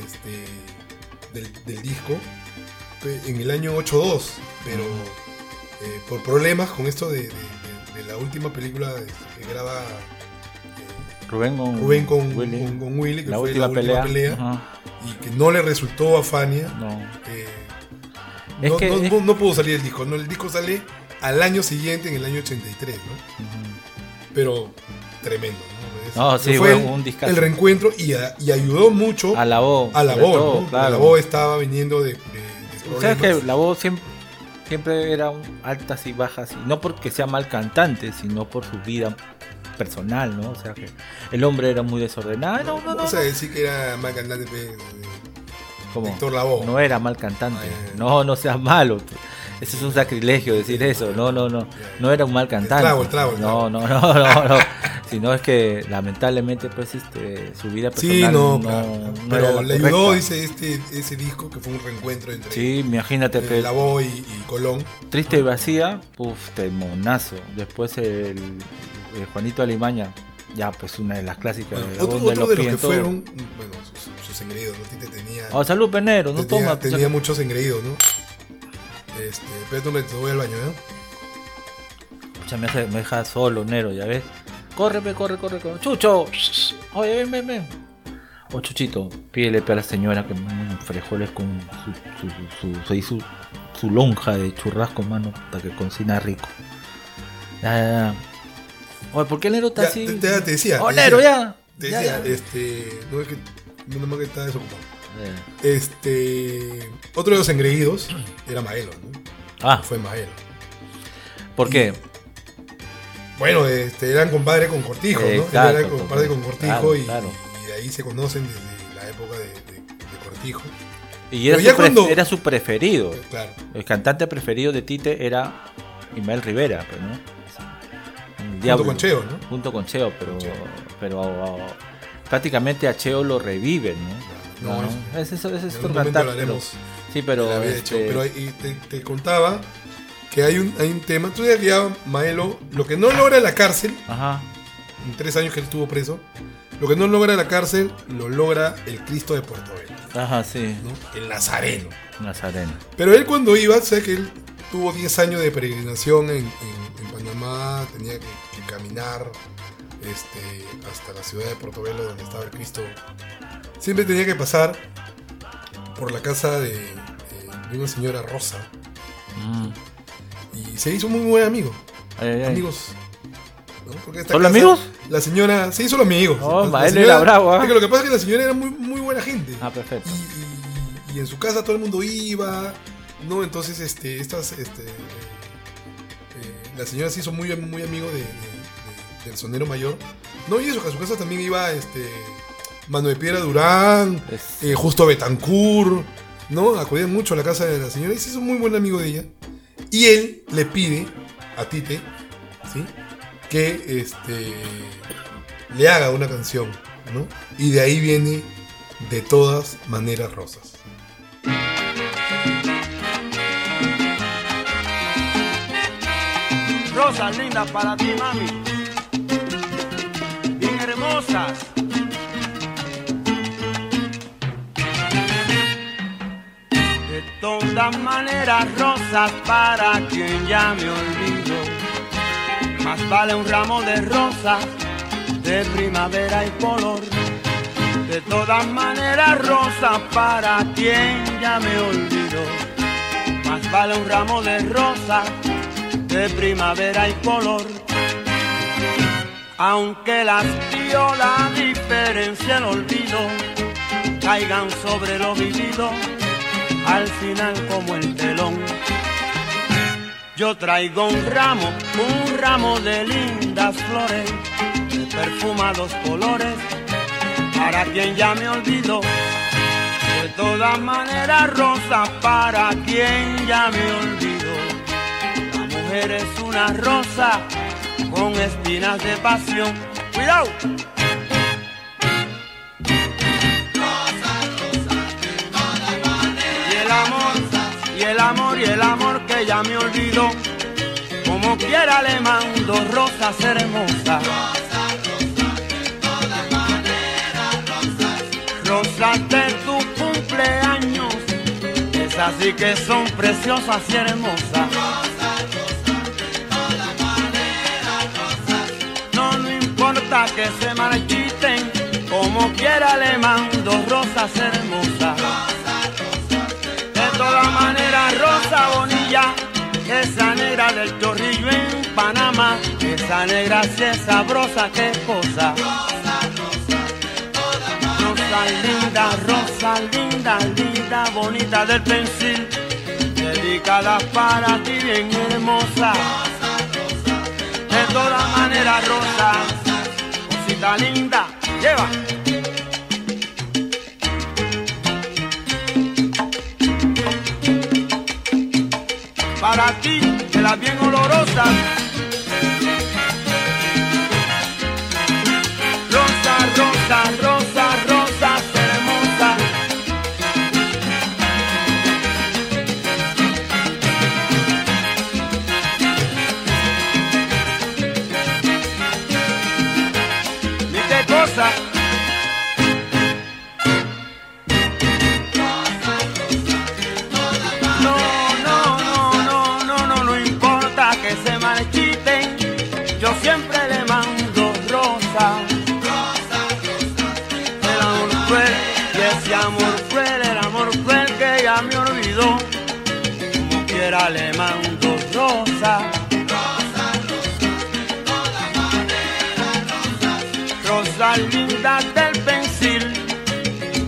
este, del, del disco en el año 8-2, pero eh, por problemas con esto de, de- de- de la última película que graba Rubén con Rubén con Willy. con- con Willy, que la fue última la última pelea. y que no le resultó a Fania. No. eh, Es no, que- no- es- no- no pudo salir el disco. No, el disco sale al año siguiente, en el año 83, ¿no? Pero tremendo, ¿no? No, sí, fue un discazo. el reencuentro y, a- y ayudó mucho A la voz. a la voz, todo, ¿no? Porque claro. La voz estaba viniendo de, de- de ¿Sabes que la voz siempre, siempre era altas y bajas? Y no porque sea mal cantante, sino por su vida personal, ¿no? O sea que el hombre era muy desordenado. No, no, no. Vamos a decir que era más cantante ¿Cómo? Lavoe. No era mal cantante. Ah. No, no seas malo. Eso es un sacrilegio decir eso. No, no, no. No era un mal cantante. trago, el trago, el No, no, no, no, no. Sino es que lamentablemente, pues, este, su vida personal Sí, no, no, claro, claro. Pero la le ayudó, dice, este, ese disco que fue un reencuentro entre Sí, imagínate eh, que Lavoe y, y Colón. Triste y vacía, puf, monazo. Después el, el Juanito Alimaña, ya pues una de las clásicas Bueno, de la otro, voz otro de los que fueron, bueno, sus, sus engreídos, tenía, Oh, salud, Penero, no tenía, toma. tenía muchos engreídos, ¿no? Este, espérate un momento, voy al baño, ¿no? Ya me, hace- me deja solo, Nero, ya ves. Corre, pe, corre, corre, corre. Chucho, oye, ven, ven, ven. Oh, Chuchito, pídele a la señora que mm, frijoles con su, su, su, su, su, lonja de churrasco, mano, para que cocina rico. Ya, ya, ya. Oye, ¿por qué el Nero está Ya, así? te, te- te decía. Oh, Nero, ya. Te decía, ya. este, no es que, no más que está desocupado. Eh. Este, otro de los engreídos era Maelo, ¿no? Ah, Fue Maelo. ¿por qué? Bueno, este, eran compadres con Cortijo, ¿no? Exacto, era compadre con claro, Cortijo y, claro. y de ahí se conocen desde la época de, de- de Cortijo. Y era, Pero su, cuando- era su preferido. Claro. El cantante preferido de Tite era Ismael Rivera, pues, ¿no? Un Junto diablo. con Cheo, ¿no? Junto con Cheo, pero, pero prácticamente a Cheo lo reviven, ¿no? No, No, no. es hablaremos pero- sí, pero, este, Pero ahí te, te contaba que hay un, hay un tema. Tú ya Maelo, lo que no logra la cárcel, ajá, en tres años que él estuvo preso, lo que no logra la cárcel, lo logra el Cristo de Puerto Velo, ajá, sí, ¿no? el Nazareno. Nazareno. Pero él cuando iba, sabes que él tuvo 10 años de peregrinación en, en- en Panamá, tenía que, que caminar este, hasta la ciudad de Portobelo donde estaba el Cristo. Siempre tenía que pasar por la casa de, de- una señora Rosa Mm. y se hizo muy buen amigo. Ay, ay, ay. Amigos. ¿no? Porque esta ¿Solo casa, amigos? La señora se hizo los amigos. Oh, La- la Maelo señora- era bravo, ¿ah? es que lo que pasa es que la señora era muy, muy buena gente. Ah, perfecto. Y, y- y en su casa todo el mundo iba, ¿no? Entonces, este, estas, este, eh, eh, la señora se hizo muy, muy amigo de, de- del sonero mayor. No, y eso, que a su casa también iba, este, Mano de Piedra Durán, Es- eh, Justo Betancourt, ¿no? Acudían mucho a la casa de la señora y se hizo muy buen amigo de ella. Y él le pide a Tite, ¿sí? Que, este, le haga una canción, ¿no? Y de ahí viene de todas maneras rosas. Rosas lindas para ti, mami. De todas maneras, rosas para quien ya me olvido. Más vale un ramo de rosas de primavera y color. De todas maneras, rosas para quien ya me olvido. Más vale un ramo de rosas de primavera y color. Aunque las la diferencia el olvido, caigan sobre lo vivido, al final como el telón. Yo traigo un ramo, un ramo de lindas flores, de perfumados colores, para quien ya me olvidó. De todas maneras, rosa para quien ya me olvidó. La mujer es una rosa con espinas de pasión. ¡Cuidado! Y el amor, y el amor, y el amor que ya me olvidó. Como quiera le mando rosas hermosas. Rosas de tu cumpleaños, esas sí que son preciosas y hermosas. Que se marchiten, como quiera le mando rosas hermosas. De todas maneras, Rosa Bonilla, esa negra del chorrillo en Panamá, esa negra sí es sabrosa, qué cosa. Rosa linda, rosa linda, linda, bonita del pensil, dedicada para ti, bien hermosa. De todas maneras, Rosa, cosita linda, lleva. para ti, de las bien olorosas. Quiera le mando rosa. Rosa linda del pensil,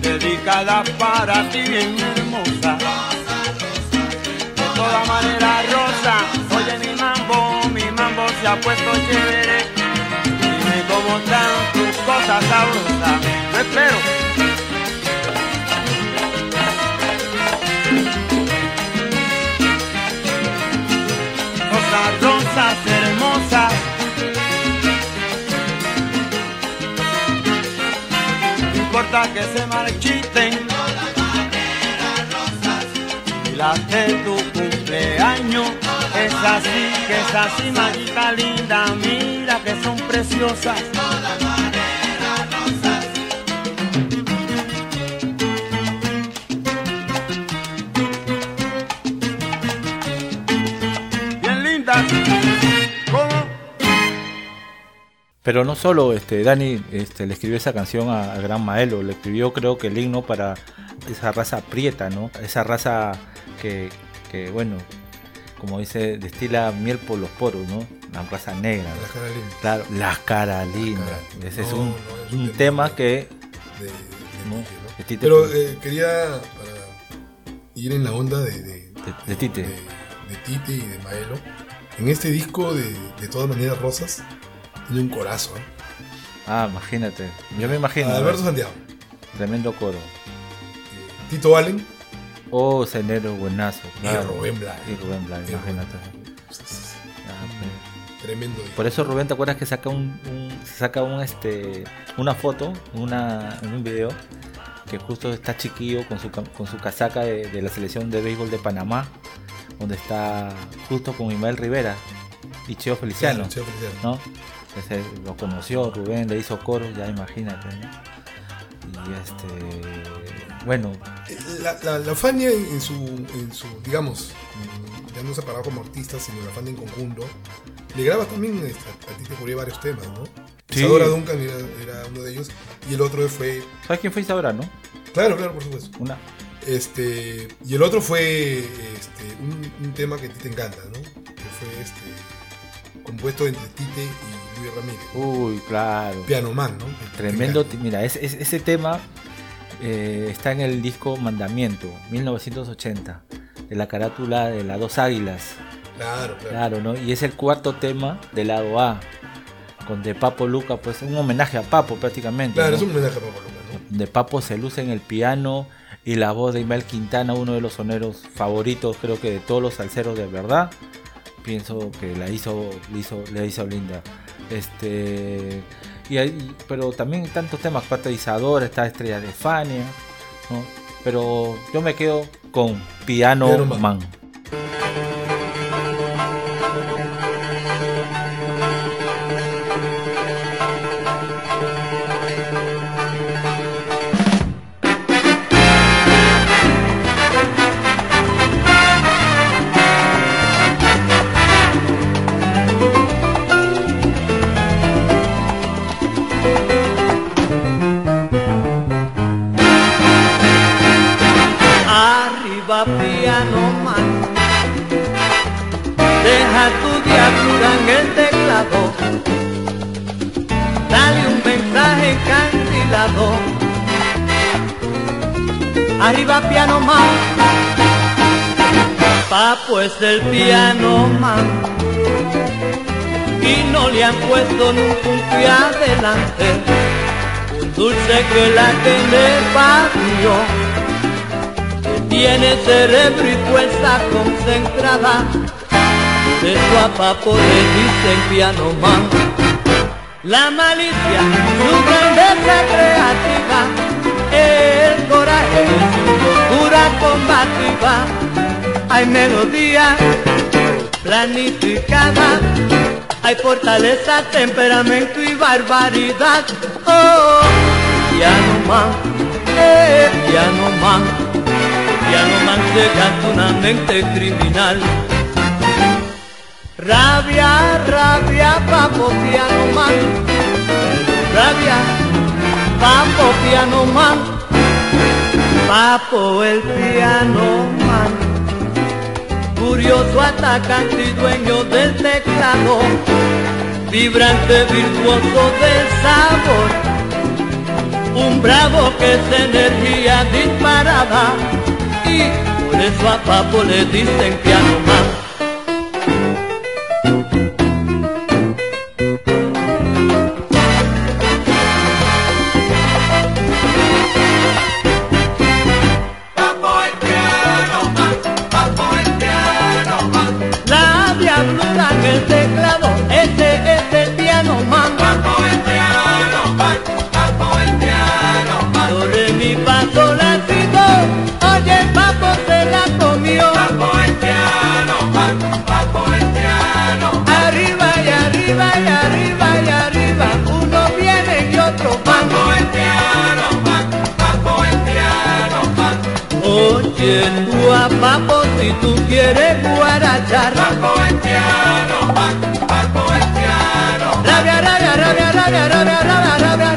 dedicada para ti bien hermosa. De todas maneras, Rosa, oye mi mambo, mi mambo se ha puesto chévere. Dime cómo están tus cosas sabrosas. No espero. Importa que se marchiten. Y las de tu cumpleaños es así, que es así, maguita linda, mira que son preciosas. Pero no solo este Dani este, le escribió esa canción a, a Gran Maelo, le escribió creo que el himno para esa raza prieta, ¿no? Esa raza que, que, bueno, como dice, destila miel por los poros, ¿no? La raza negra. ¿no? Las caras lindas. Claro, las caras lindas. cara- Ese es un, no, es un un tema tema que de, de de Tite. Pero eh, quería ir en la onda de, Tite. de Tite y de Maelo. En este disco de, de todas maneras rosas tiene un corazo. ¿eh? Ah, imagínate. Yo me imagino. Alberto. Santiago, Tremendo coro. Tito Allen Oh, ese negro buenazo. y claro. Rubén Blades. Y Rubén Y imagínate. Ah. Tremendo disco. Por eso Rubén, ¿te acuerdas que saca un, un- saca un este una foto, una en un video que justo está chiquillo con su con su casaca de, de la selección de béisbol de Panamá, donde está justo con Ismael Rivera y Cheo Feliciano, Claro, Cheo Feliciano. ¿no? Ese lo conoció Rubén, le hizo coro, ya imagínate, ¿no? Y este bueno, La, la, la Fania en, su, en su, digamos, mm, ya no separado como artista, sino la Fania en conjunto, le graba también este, a Tite Curie varios temas, ¿no? Sí. Isadora Duncan era, era uno de ellos, y el otro fue, ¿sabes quién fue Isabra, no? claro, claro, por supuesto. Una Este, y el otro fue este, un, un tema que a ti te encanta, ¿no? Fue este, compuesto entre Tite y Luis Ramírez. Uy, claro. Piano Man, ¿no? Tremendo, mira, ese, tema eh, está en el disco Mandamiento, 1980, de la carátula de las dos águilas, Claro, claro. claro, ¿no? Y es el cuarto tema del lado A, con de Papo Luca, pues un homenaje a Papo prácticamente. Claro, ¿no? es un homenaje a Pablo Luna, ¿no? De Papo se luce en el piano y la voz de Ismael Quintana, uno de los soneros favoritos, creo que de todos los salseros de verdad. Pienso que la hizo, le hizo, le hizo linda. Este, y hay- pero también tantos temas, de Isadora, está Estrella de Fania, ¿no? Pero yo me quedo con Piano, Piano Man. Man. Piano man. Deja tu diablura en el teclado. Dale un mensaje cantilado. Arriba piano man. Papo es el piano man. Y no le han puesto nunca un pie adelante. Un dulce que la que le partió tiene cerebro y fuerza concentrada. De su a papo le dicen piano man. La malicia, su grandeza creativa, el coraje su locura combativa. Hay melodía planificada, hay fortaleza, temperamento y barbaridad. Oh, piano man, eh, piano man. Piano man se canta una mente criminal. Rabia, rabia, papo, piano man. Rabia, papo, piano man. Papo, el piano man. Curioso, atacante y dueño del teclado. Vibrante, virtuoso del sabor. Un bravo que es energía disparada y por eso a Papo le dicen piano man. Oye, tú a papo si tú quieres guarachar. Rabia, rabia, rabia, rabia, rabia, rabia, rabia, rabia,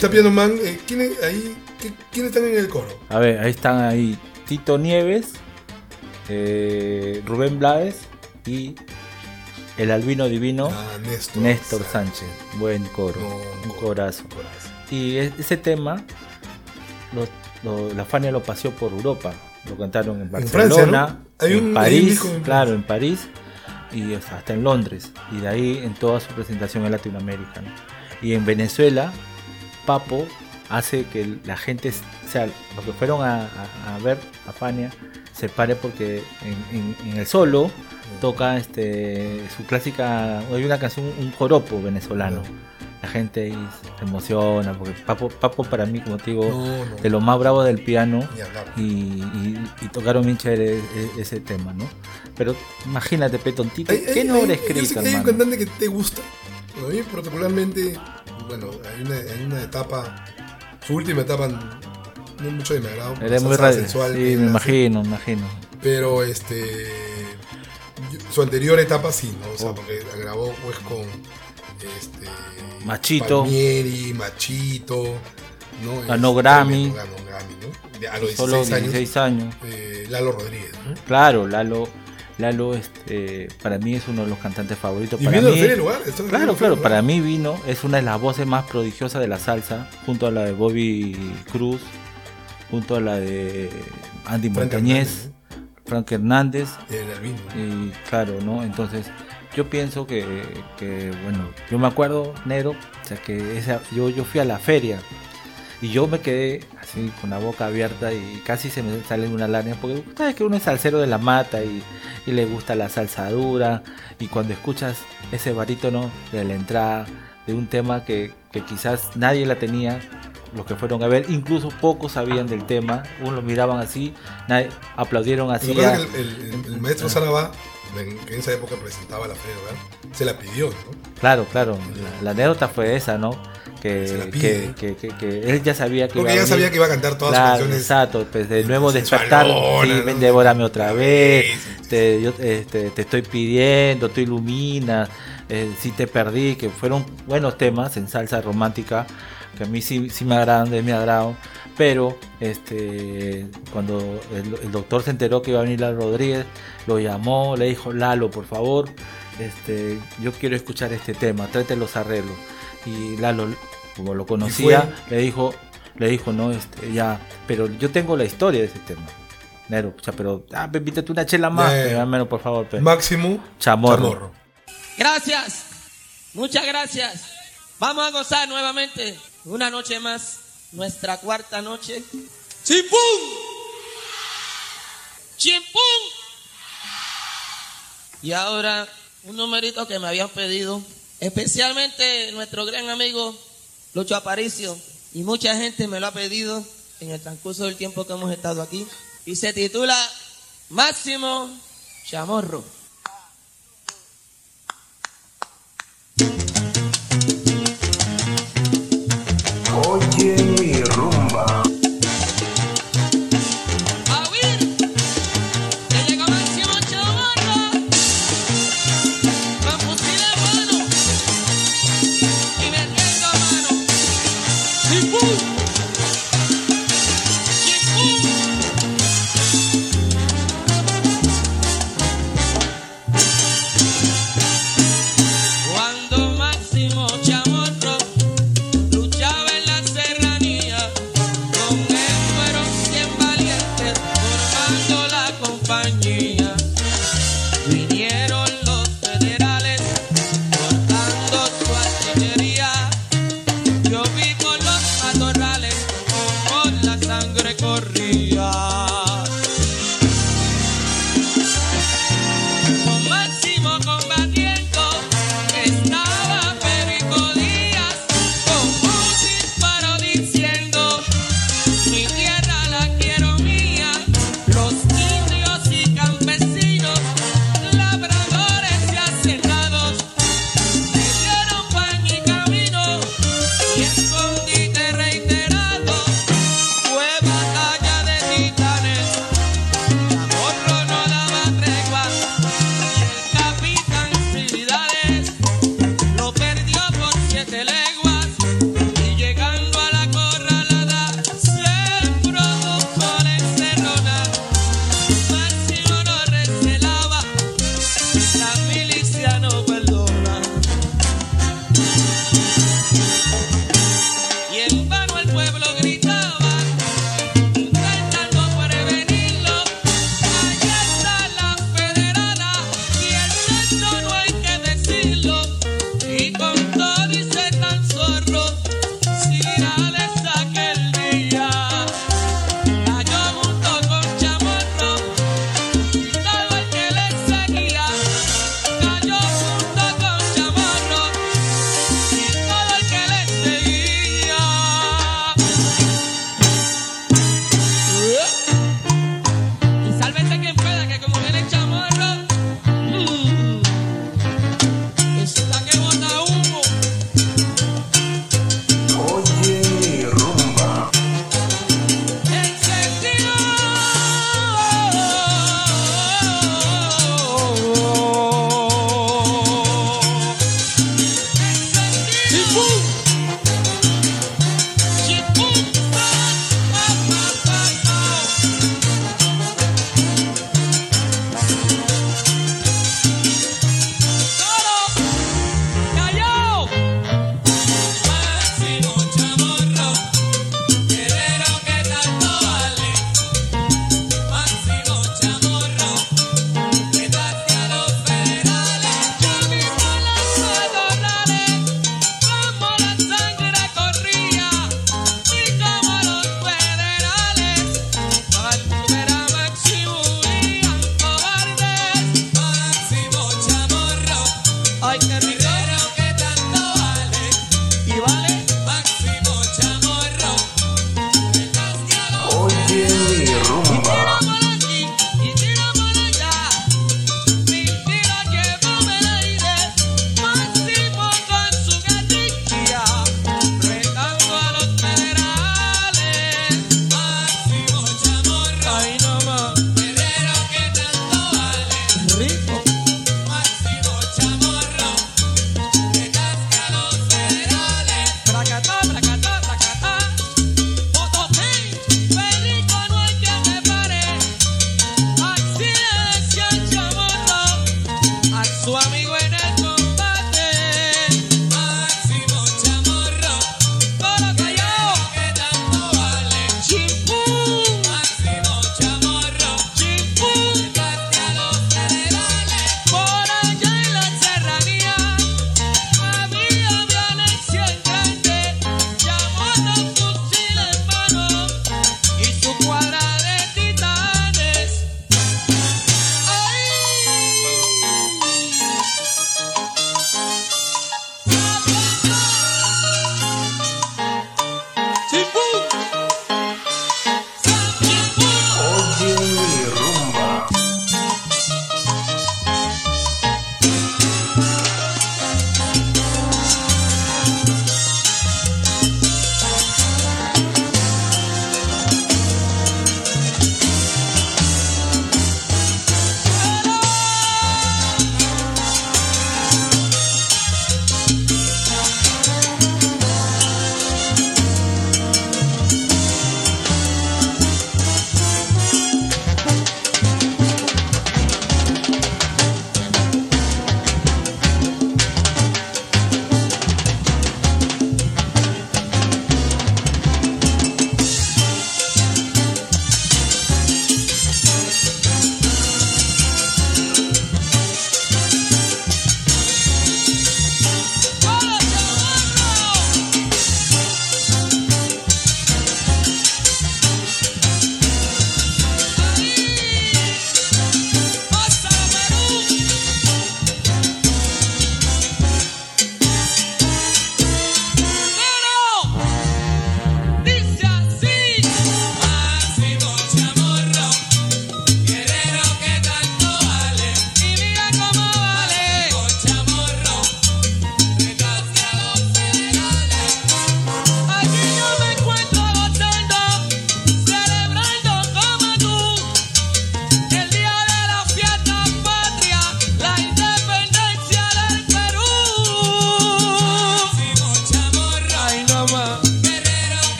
está Piano Man, eh, ¿quiénes, ahí, qué- ¿quiénes están en el coro? A ver, ahí están ahí Tito Nieves, eh, Rubén Blades y el albino divino Ah, Néstor. Néstor Sánchez. Buen coro, un corazo. Y e- ese tema, lo- lo- la Fania lo paseó por Europa. Lo cantaron en En Francia, Barcelona, en un- un París, en claro, en París y hasta en Londres. Y de ahí en toda su presentación en Latinoamérica. ¿no? Y en Venezuela, Papo hace que la gente, o sea, los que fueron a, a- a ver a Fania, se pare porque en, en- en el solo toca este su clásica, hay una canción, un joropo venezolano. La gente ahí se emociona porque Papo, Papo para mí, como te digo, No, no. de lo más bravo del piano y, y- y tocaron bien chévere ese tema, ¿no? Pero imagínate, Petontito, ¿qué no habrá escrito, que hay un hermano? cantante que te gusta. A mí particularmente, bueno, hay una, hay una etapa, su última etapa no mucho de mi agrado. porque Eres muy sensual, Sí, me imagino, me imagino. Pero este su anterior etapa sí, ¿no? O Oh. sea, porque grabó pues con este Machito. Palmieri, Machito, ¿no? Ganó Grammy. Ganó Grammy, ¿no? A los Solo 16 años. 16 años. eh, Lalo Rodríguez, ¿no? Claro, Lalo, Lalo este, para mí es uno de los cantantes favoritos. Y para vino mí, la claro, claro, para mí vino, es una de las voces más prodigiosas de la salsa, junto a la de Bobby Cruz, junto a la de Andy Frank Montañez, Frank Hernández. El albino. Y claro, ¿no? Entonces, yo pienso que, que, bueno, yo me acuerdo, Nero, o sea, que esa, yo, yo fui a la feria y yo me quedé así con la boca abierta y casi se me sale una lágrima porque sabes que uno es salsero de la mata y, y le gusta la salsa dura y cuando escuchas ese barítono de la entrada de un tema que, que quizás nadie la tenía los que fueron a ver, incluso pocos sabían del tema, unos lo miraban así, nadie, aplaudieron así. A- el, el- el maestro Sarabá, en, que en esa época presentaba la Feria Hogar, se la pidió, ¿no? Claro, claro. La, la anécdota fue esa, ¿no? Que, Se la que, pide. que, que- que él ya sabía que Porque iba a ya sabía que iba a cantar todas Claro, canciones Exacto, pues de nuevo despertar. Sí, ven, devórame otra vez. Te, yo, este, te estoy pidiendo, tú iluminas. eh, si te perdí, que fueron buenos temas en salsa romántica, que a mí sí, sí me agradan, de mi agrado. Pero este cuando el, el doctor se enteró que iba a venir Lalo Rodríguez, lo llamó, le dijo, Lalo, por favor, este, yo quiero escuchar este tema, tráete los arreglos. Y Lalo, como lo conocía, le dijo, le dijo, no, este, ya, pero yo tengo la historia de ese tema. Nero, pucha, pero, ah, pídete una chela más, hermano, por favor. Máximo Chamorro. Chamorro. Gracias. Muchas gracias. Vamos a gozar nuevamente una noche más, nuestra cuarta noche. ¡Chimpum! ¡Chimpum! Y ahora un numerito que me habían pedido, especialmente nuestro gran amigo Lucho Aparicio, y mucha gente me lo ha pedido en el transcurso del tiempo que hemos estado aquí, y se titula Máximo Chamorro. Oye mi rumba.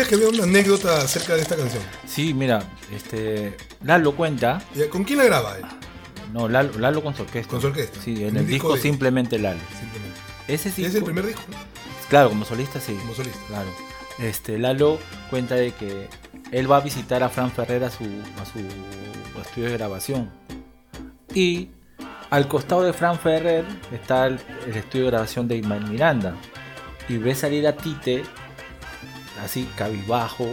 Decías que había una anécdota acerca de esta canción. Sí, mira, este Lalo cuenta. ¿Con quién la graba él? No, Lalo, Lalo con su orquesta. Con su orquesta. Sí, en el disco disco de- simplemente Lalo. Simplemente. Ese sí. ¿Es el primer disco? Claro, como solista sí. Como solista. Claro. Este, Lalo cuenta de que él va a visitar a Fran Ferrer a su, a su estudio de grabación. Y al costado de Fran Ferrer está el, el estudio de grabación de Ismael Miranda. Y ve salir a Tite, así cabizbajo,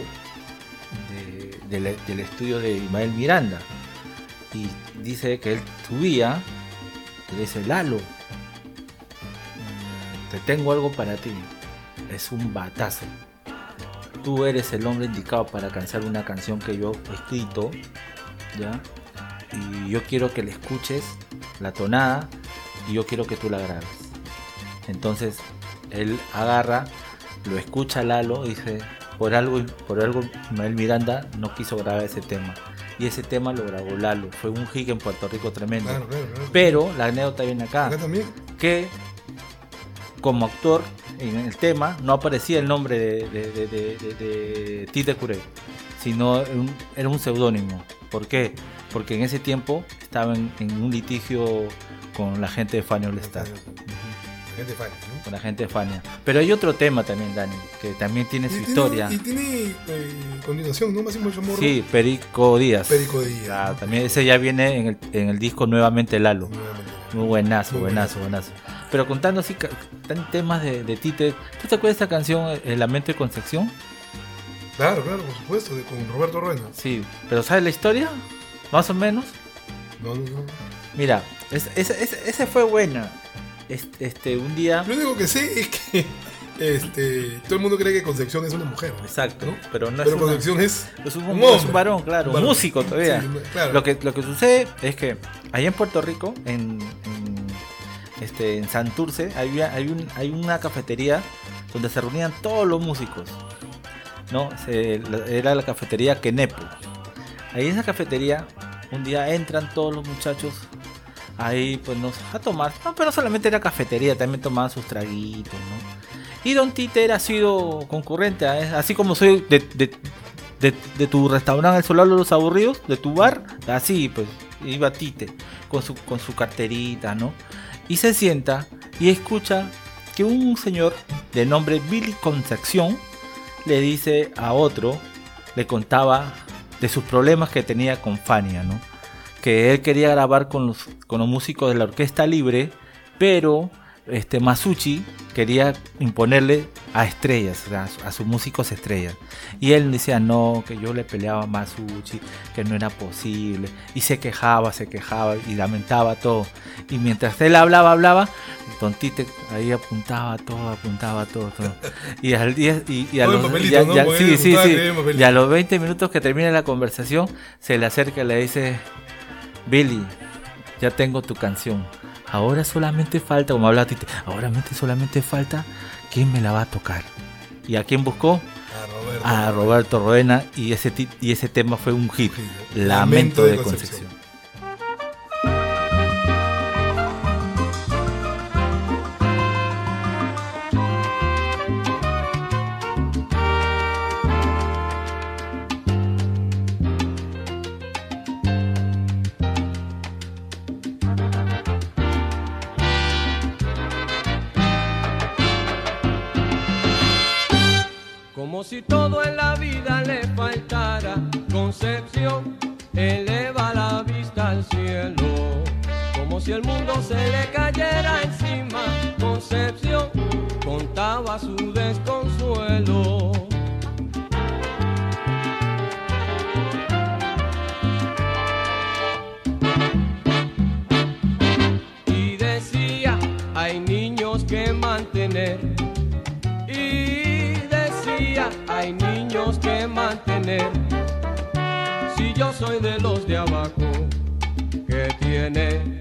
de- del, estudio de Ismael Miranda. Y dice que él subía y le dice, Lalo, mm, te tengo algo para ti. Es un batazo. Tú eres el hombre indicado para cantar una canción que yo he escrito, ¿ya? Y yo quiero que le escuches la tonada y yo quiero que tú la grabes. Entonces él agarra, lo escucha Lalo y dice, por algo, por algo Manuel Miranda no quiso grabar ese tema. Y ese tema lo grabó Lalo. Fue un hit en Puerto Rico tremendo. Claro, claro, claro. Pero la anécdota viene acá. Acá también. Que como actor en el tema no aparecía el nombre de, de, de- Tite Curé, sino un- era un seudónimo. ¿Por qué? Porque en ese tiempo estaba en, en un litigio con la gente de Fania All Star. Gente fan, ¿no? Con la gente de Fania. Pero hay otro tema también, Dani, que también tiene su Y tiene- historia. Y tiene eh, continuación, ¿no? Máximo Chamorro. Sí, Perico Díaz. Perico Díaz. Claro, también ese ya viene en el, en el disco nuevamente Lalo. Muy buenazo, Muy buenazo, buenazo. Pero contando así tan temas de, de Tite, ¿tú te acuerdas de esta canción El Lamento de Concepción? Claro, claro, por supuesto, de- con Roberto Ruena. Sí, pero ¿sabes la historia? Más o menos. No, no, no. Mira, es- es- es- ese fue buena. Este, este, un día. Lo único que sé es que este, todo el mundo cree que Concepción es una mujer. ¿no? Exacto, pero no Pero es una- Concepción es, es un, un es un hombre. varón, claro, Un músico todavía. Sí, claro. lo, que, lo que sucede es que allá en Puerto Rico, en, en, este, en Santurce, había, hay, un, hay una cafetería donde se reunían todos los músicos. ¿no? Se- era la cafetería Kenepo. Ahí en esa cafetería, un día entran todos los muchachos ahí pues nos, a tomar. No, pero solamente era cafetería, también tomaban sus traguitos, ¿no? Y Don Tite ha sido concurrente, ¿eh? así como soy de- de tu restaurante El Solar de los Aburridos, de tu bar, así pues iba Tite con su, con su carterita, ¿no? Y se sienta y escucha que un señor de nombre Billy Concepción le dice a otro, le contaba de sus problemas que tenía con Fania, ¿no? Que él quería grabar con los, con los músicos de la orquesta libre, pero este Masucci quería imponerle a estrellas, a, su- a sus músicos estrellas. Y él decía, no, que yo le peleaba a Masucci, que no era posible. Y se quejaba, se quejaba y lamentaba todo. Y mientras él hablaba, hablaba, Don Tite ahí apuntaba todo, apuntaba todo, todo. Y al día, y, y a los, ya- sí, sí, sí. Y a los 20 minutos que termina la conversación, se le acerca y le dice, Billy, ya tengo tu canción. Ahora solamente falta, como habla Tite, ahora mente- solamente falta quién me la va a tocar. ¿Y a quién buscó? A Roberto Roena y ese, y ese tema fue un hit. Lamento de Concepción. Se le cayera encima, concepción contaba su desconsuelo. Y decía, hay niños que mantener. Y decía, hay niños que mantener. Si yo soy de los de abajo, ¿qué tiene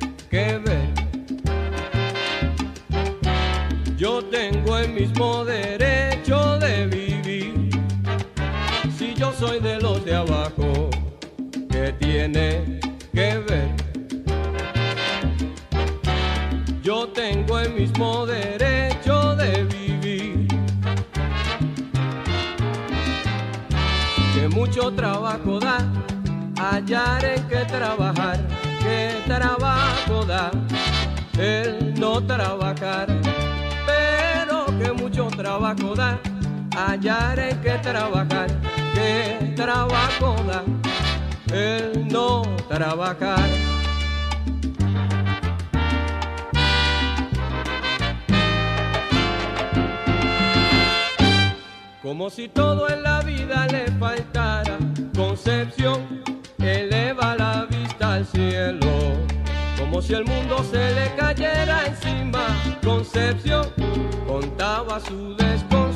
que trabajo da, hallar en qué trabajar, qué trabajo da el no trabajar, pero que mucho trabajo da, hallar en qué trabajar, qué trabajo da el no trabajar. Como si todo en la vida le faltara concepción, eleva la vista al cielo. Como si el mundo se le cayera encima, concepción contaba su desconsuelo.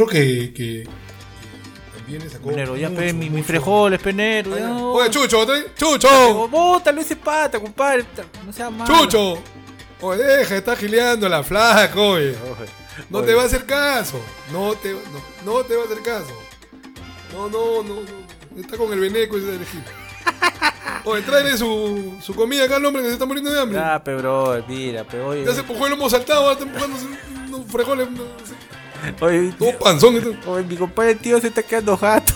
Otro que, que, también le sacó. Penero, ya mucho, pe, mi, mi mucho. frijoles, penero. Ay. Oye, Chucho, ¿te- Chucho, Bótalo ese pata, compadre. No sea malo. Chucho. Oye, deja, está gileando la flaca, oye. No Oye. te va a hacer caso. No te, no, no te va a hacer caso. No, no, no, no. Está con el veneco ese gil. Oye, tráele su, su comida acá al hombre que se está muriendo de hambre. Ya, pe, bro, mira, pe, oye. Ya se empujó el lomo saltado, ahora está empujando unos frijoles. no sé. Oye, Todo panzón. oye, mi compadre tío se está quedando jato.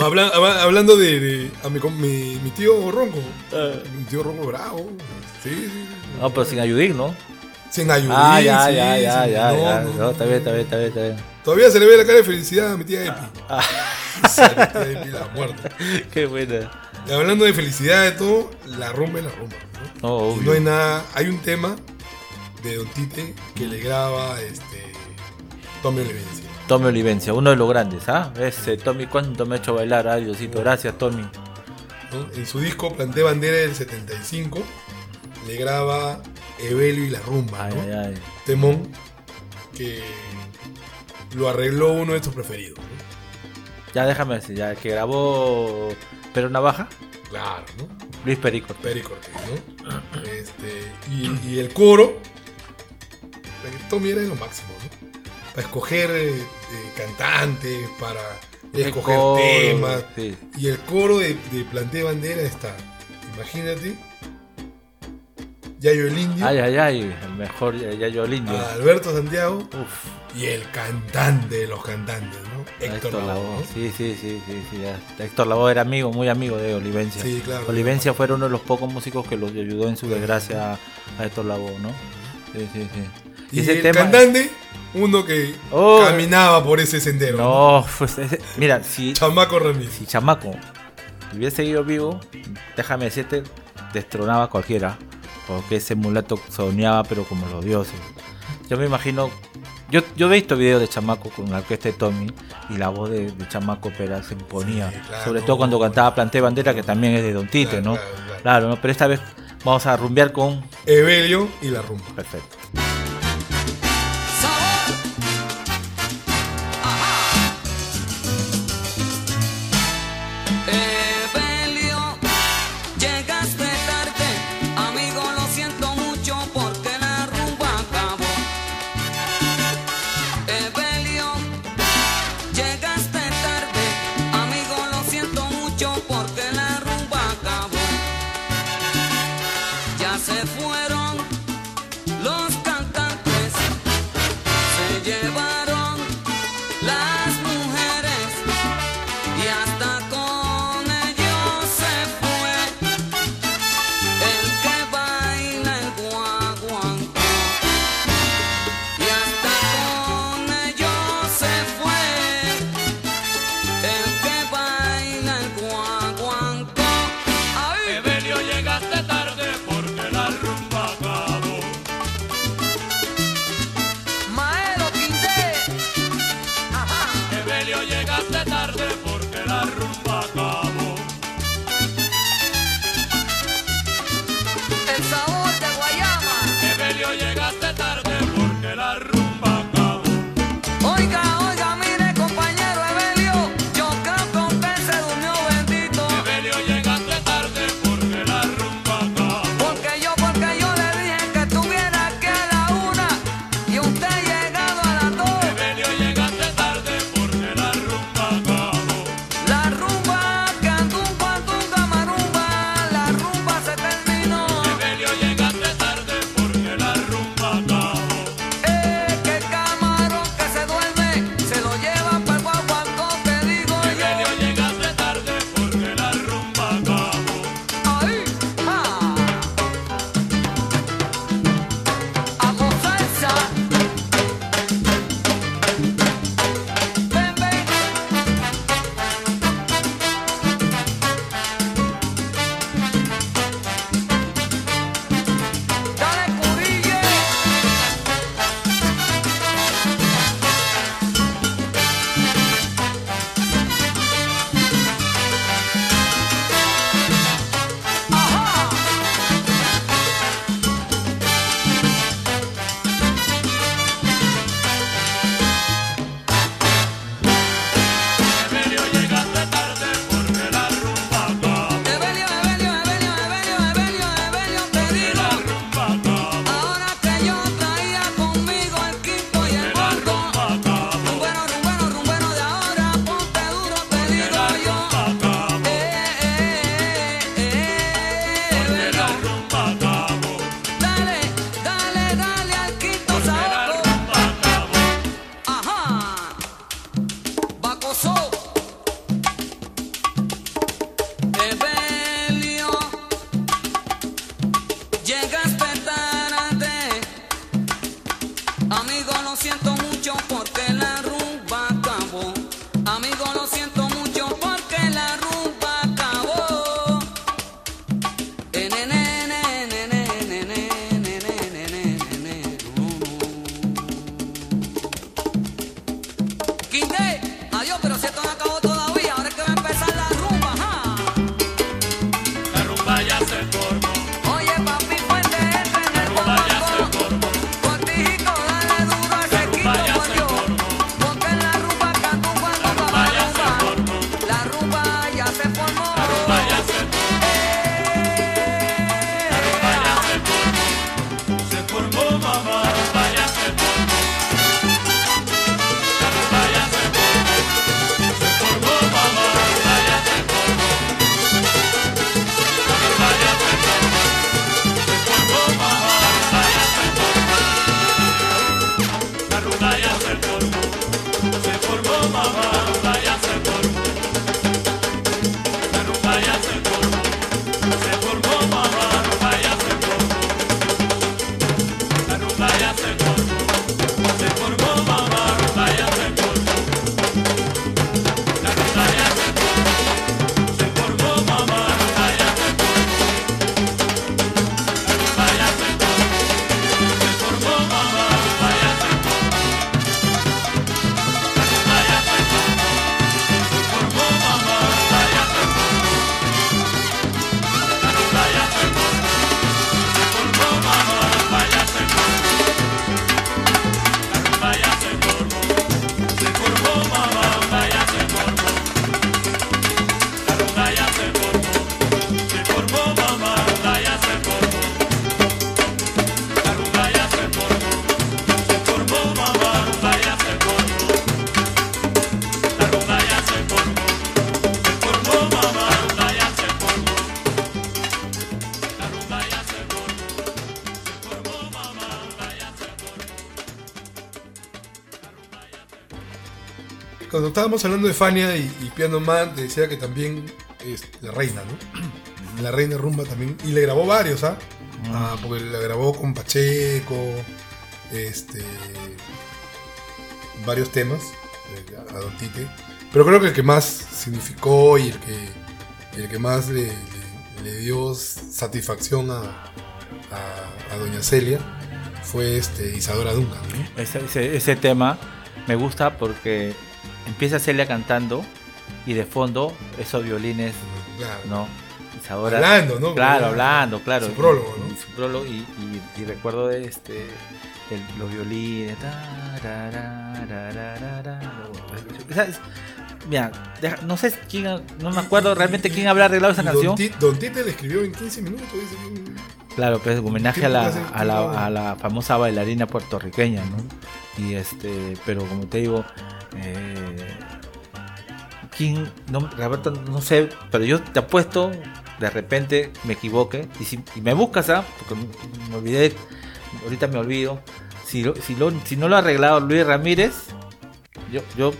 Habla- habla- hablando de, de- a mi, mi, mi tío Ronco. Ah. Mi tío Ronco bravo. Sí, sí. No, pero sin ayudín, ¿no? Sin ayudín. Ah, ya, sí, ya, ya, ya, No, ya. no, No, está bien, está bien, está bien, está bien. Todavía se le ve la cara de felicidad a mi tía Epi. Ah. Sí, a mi tía Epi la muerte. Qué buena. Y hablando de felicidad de todo, la rumba es la rumba. ¿no? Obvio. no hay nada. Hay un tema de Don Tite que le graba este Tommy Olivencia. Tommy Olivencia, uno de los grandes, ¿ah? Ese Tommy, ¿cuánto me ha hecho bailar? Ay, Diosito, gracias, Tommy. ¿no? En su disco Planté Bandera del 75 le graba Evelio y la rumba. Ay, ¿no? ay, ay. Temón que lo arregló uno de tus preferidos. ¿no? Ya déjame decir, ya el que grabó Pero Navaja, Claro, ¿no? Luis Perico. Peri Cortés, ¿no? Este, y, y el coro, Tommy era lo máximo. Para escoger eh, eh, cantantes, para El escoger coro, temas. sí. Y el coro de, de Planté Bandera está, imagínate, Yayo el Indio, Ay, ay, ay, el mejor Yayo el Indio. Alberto Santiago Uf, y el cantante de los cantantes, ¿no? Héctor, Héctor Lavoe. Sí, sí, sí, sí, sí. ya. Héctor Lavoe era amigo, muy amigo de Olivencia. Sí, claro. Olivencia fue uno de los pocos músicos que los ayudó en su desgracia a, Héctor Lavoe, ¿no? Sí, sí, sí. Y ese el tema- cantante, uno que Oh. caminaba por ese sendero. No, pues ese- mira, si, Chamaco Ramírez. si Chamaco hubiese seguido vivo, déjame decirte, destronaba a cualquiera. Porque ese mulato soñaba, pero como los dioses. Yo me imagino. Yo, yo he visto videos de Chamaco con la orquesta de Tommy y la voz de, de Chamaco Pera se imponía. claro, Sobre no, todo cuando cantaba Planté Bandera, que también es de Don Tite, Claro, ¿no? claro, claro. Claro, ¿no? Pero esta vez vamos a rumbear con. Evelio y la rumba. Perfecto. Estábamos hablando de Fania y, y Piano Man, te decía que también es la reina, ¿no? La reina rumba también. Y le grabó varios, ¿ah? Ah, porque la grabó con Pacheco, este. varios temas a Don Tite. Pero creo que el que más significó y el que, el que más le, le- le dio satisfacción a, a, a Doña Celia fue este Isadora Duncan. ¿no? Ese, ese- ese tema me gusta porque empieza Celia cantando y de fondo esos violines, ¿no? Isadora- Hablando, ¿no? Claro, hablando, claro. su prólogo, ¿no? Su prólogo y, y- y recuerdo de este el- los violines. Mira, deja- no sé quién, no me acuerdo realmente quién habrá arreglado esa canción. Don, Ti- Don Tite le escribió en 15 minutos. dice Claro, pues homenaje a la, hace- a la, a la famosa bailarina puertorriqueña, ¿no? Y este, pero como te digo, eh, ¿quién? No, Roberto, no sé, pero yo te apuesto, de repente me equivoque, y, si, y me buscas, ¿ah? Porque me- me olvidé, ahorita me olvido, si, lo- si, lo- si no lo ha arreglado Luis Ramírez, yo, yo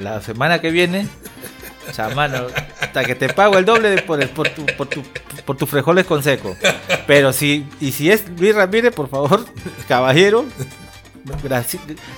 la semana que viene, chamano, hasta que te pago el doble de- por, el- por, tu, por, tu, por tus frijoles con seco. Pero si, y si es Luis Ramírez, por favor, caballero,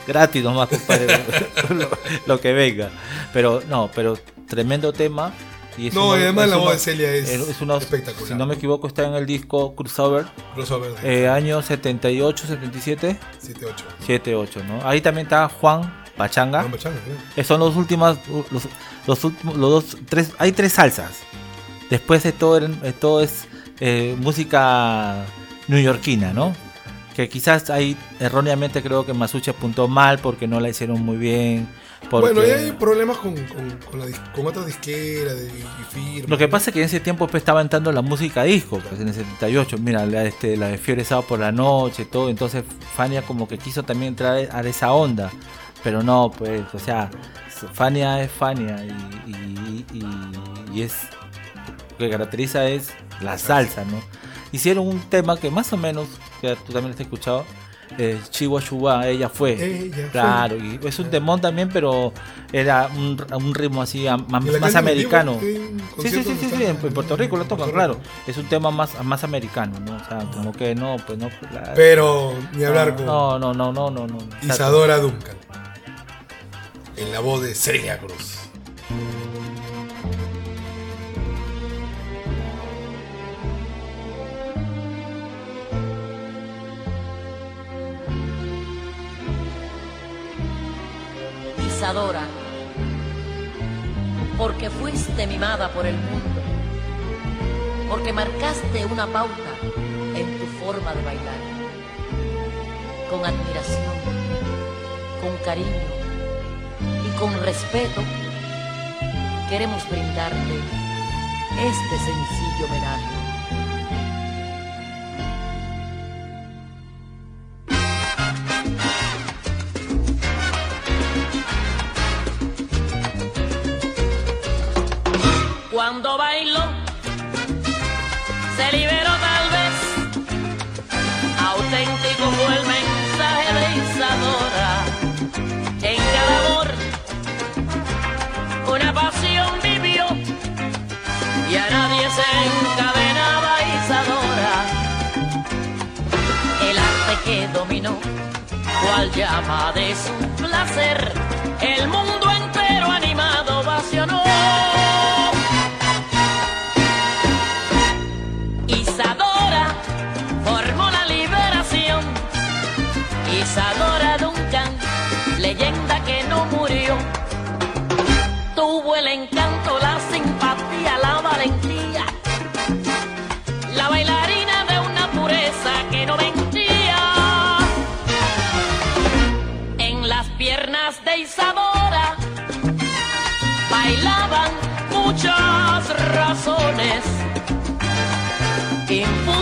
gratis nomás, compadre, lo, lo que venga. Pero no, pero tremendo tema. Y es No, uno- y además es la voz de Celia es uno- espectacular. Si no me equivoco, está en el disco Crossover. Crossover. Eh, año 78, 77. 78. 78, ¿no? Ahí también está Juan Pachanga. Juan Pachanga, Son los últimos, los, los últimos, los dos, tres, hay tres salsas. Después de todo, eh, todo es eh, música neoyorquina, ¿no? Que quizás ahí erróneamente creo que Masucci apuntó mal porque no la hicieron muy bien. Porque... Bueno, y hay problemas con, con, con, la dis- con otras disqueras de, firmas. Lo que pasa es que en ese tiempo pues, estaba entrando la música disco, pues en el 78, mira, la, este, la de Fiore Sábado por la noche, todo, entonces Fania como que quiso también entrar a esa onda, pero no, pues, o sea, Fania es Fania y, y- y- y es, que caracteriza es la salsa, ¿no? Hicieron un tema que más o menos, que tú también has escuchado, eh, Chihuahua ella fue. Ella fue. claro, y es un temón también, pero era un, un ritmo así a- más, ¿Y la más americano. ¿En Sí, sí, sí, sí, sí, en, en Puerto Rico lo tocan, claro. Es un tema más, más americano, ¿no? O sea, como que no, pues no. la- Pero ni hablar no, con No, no, no, no, no. no. Isadora Duncan. En la voz de Celia Cruz. Porque fuiste mimada por el mundo, porque marcaste una pauta en tu forma de bailar, con admiración, con cariño y con respeto, queremos brindarte este sencillo homenaje. Llama de su placer, el mundo entero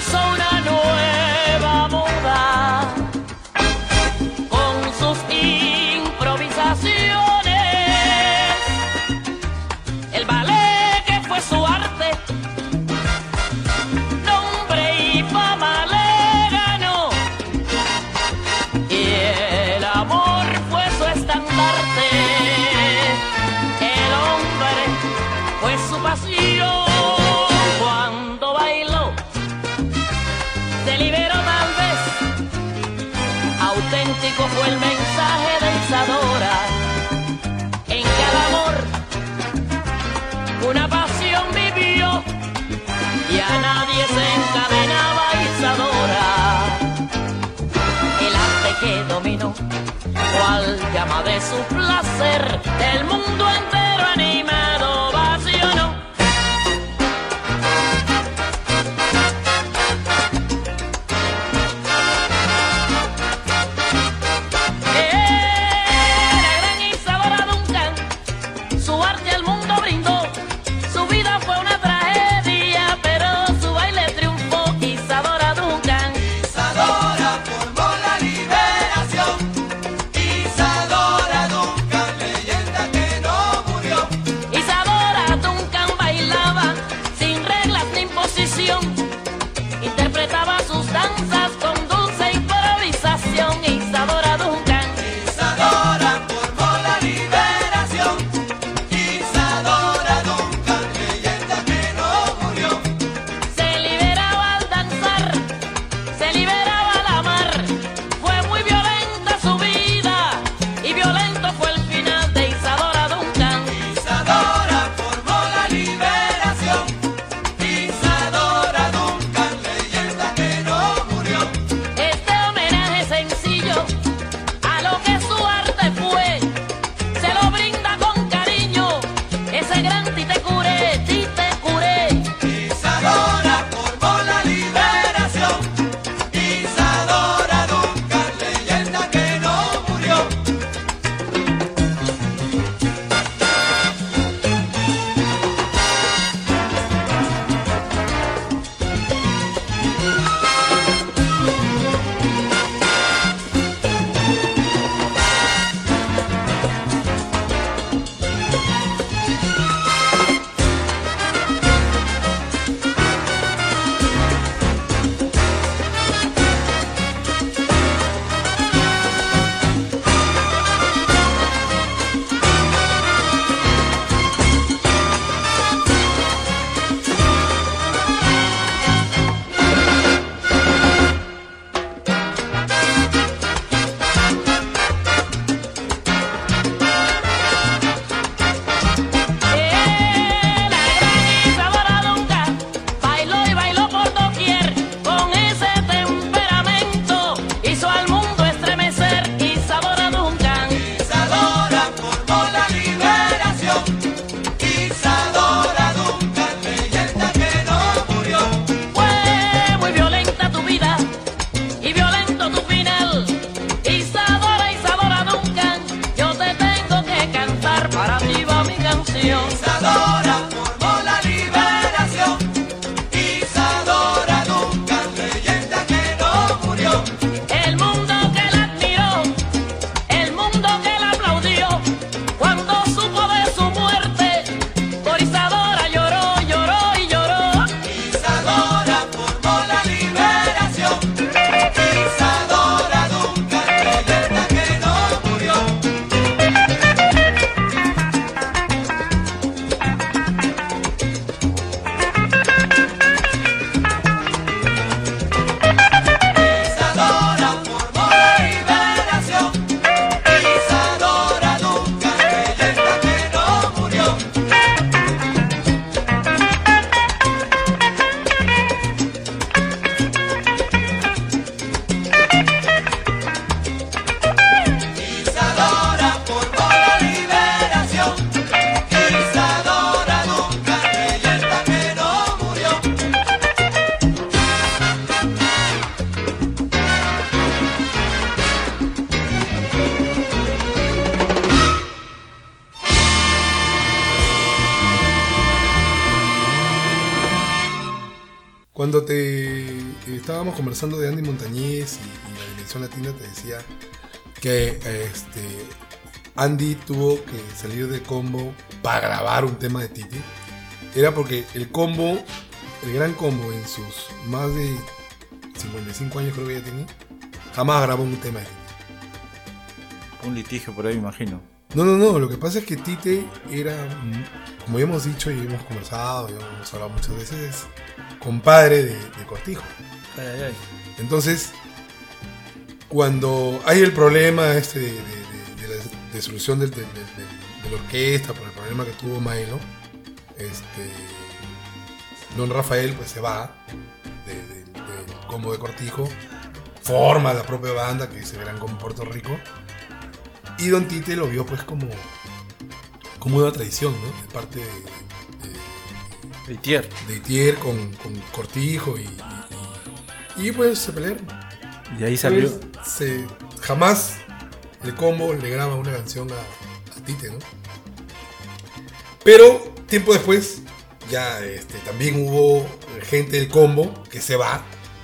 impuso una nueva Su placer. El mundo entero que este, Andy tuvo que salir de combo para grabar un tema de Titi, era porque el combo, el gran combo en sus más de 55 años creo que ya tenía, jamás grabó un tema de Titi. Un litigio por ahí, me imagino. No, no, no, lo que pasa es que Tite era, como ya hemos dicho y hemos conversado, y hemos hablado muchas veces, compadre de, de Cortijo. Entonces, cuando hay el problema este de, de- de- de la disolución de la orquesta por el problema que tuvo Maelo, este, Don Rafael pues se va de- de- del combo de Cortijo, forma la propia banda que se verán con Puerto Rico, y Don Tite lo vio pues como, como una traición, ¿no? De parte de, de Itier. De Itier con, con Cortijo y, y- y, pues se pelearon. Y ahí salió. Pues, se- jamás el combo le graba una canción a, a Tite, ¿no? Pero tiempo después ya este, también hubo gente del combo que se va,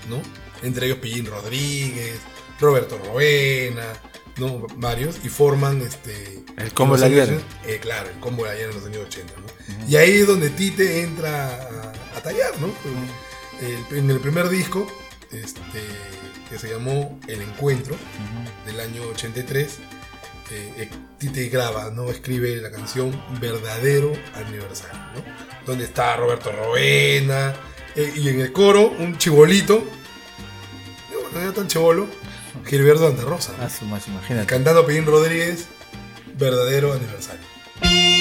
¿no? Entre ellos Pillín Rodríguez, Roberto Roena, ¿no? Varios, y forman este... El combo de la años- eh, claro, el combo de ayer en los años 80, ¿no? Y ahí es donde Tite entra a, a tallar, ¿no? El- en el primer disco, este, que se llamó El Encuentro, del año 83, eh, eh, Tite graba, ¿no? Escribe la canción Verdadero Aniversario, ¿no? Donde está Roberto Roena, eh, y en el coro, un chibolito, no, era tan chivolo, Gilberto Santa Rosa. ¿no? Ah. Cantando Pellín Rodríguez, Verdadero Aniversario.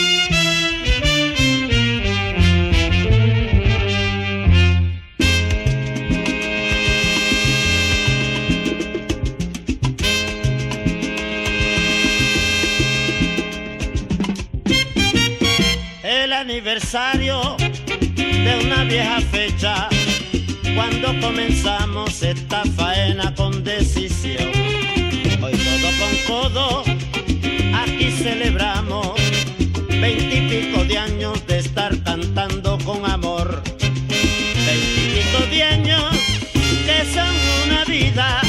Aniversario de una vieja fecha, cuando comenzamos esta faena con decisión. Hoy codo con codo, aquí celebramos veintipico de años de estar cantando con amor. Veintipico de años que son una vida,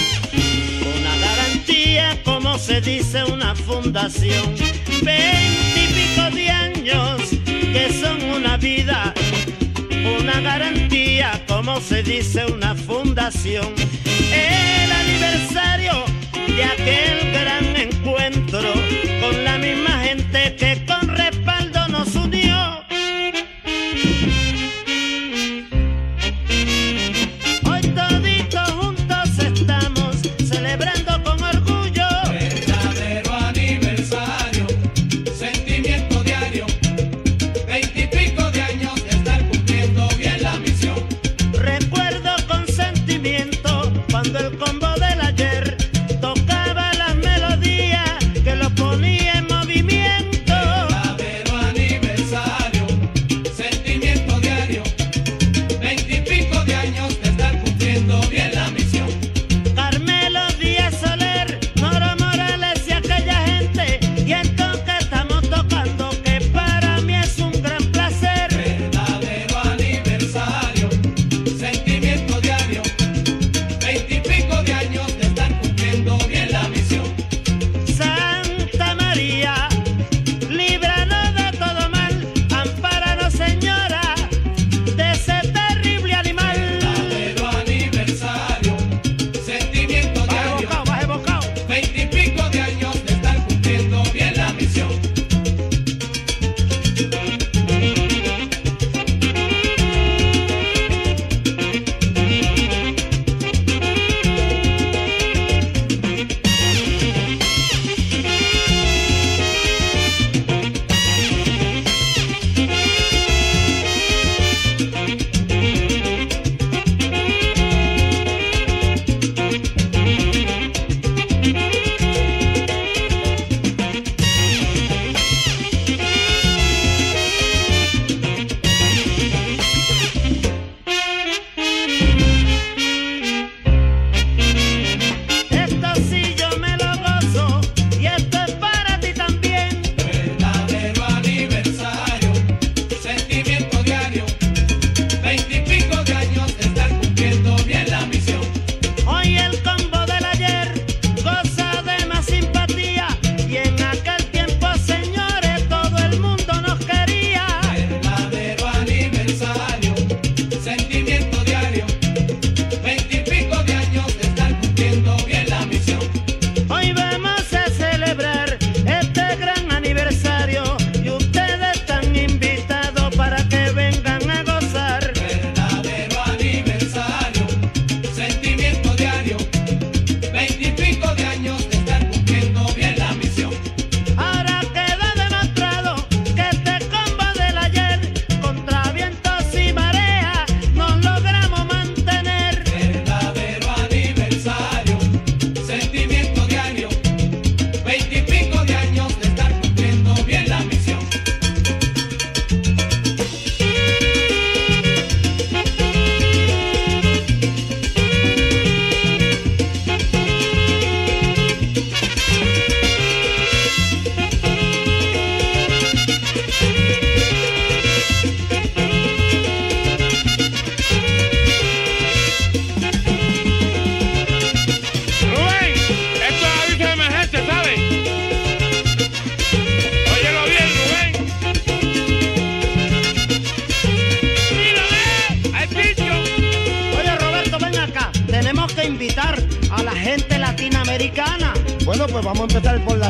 una garantía, como se dice, una fundación. Veintipico de años que son una vida, una garantía, como se dice, una fundación. El aniversario de aquel gran encuentro con la misma gente que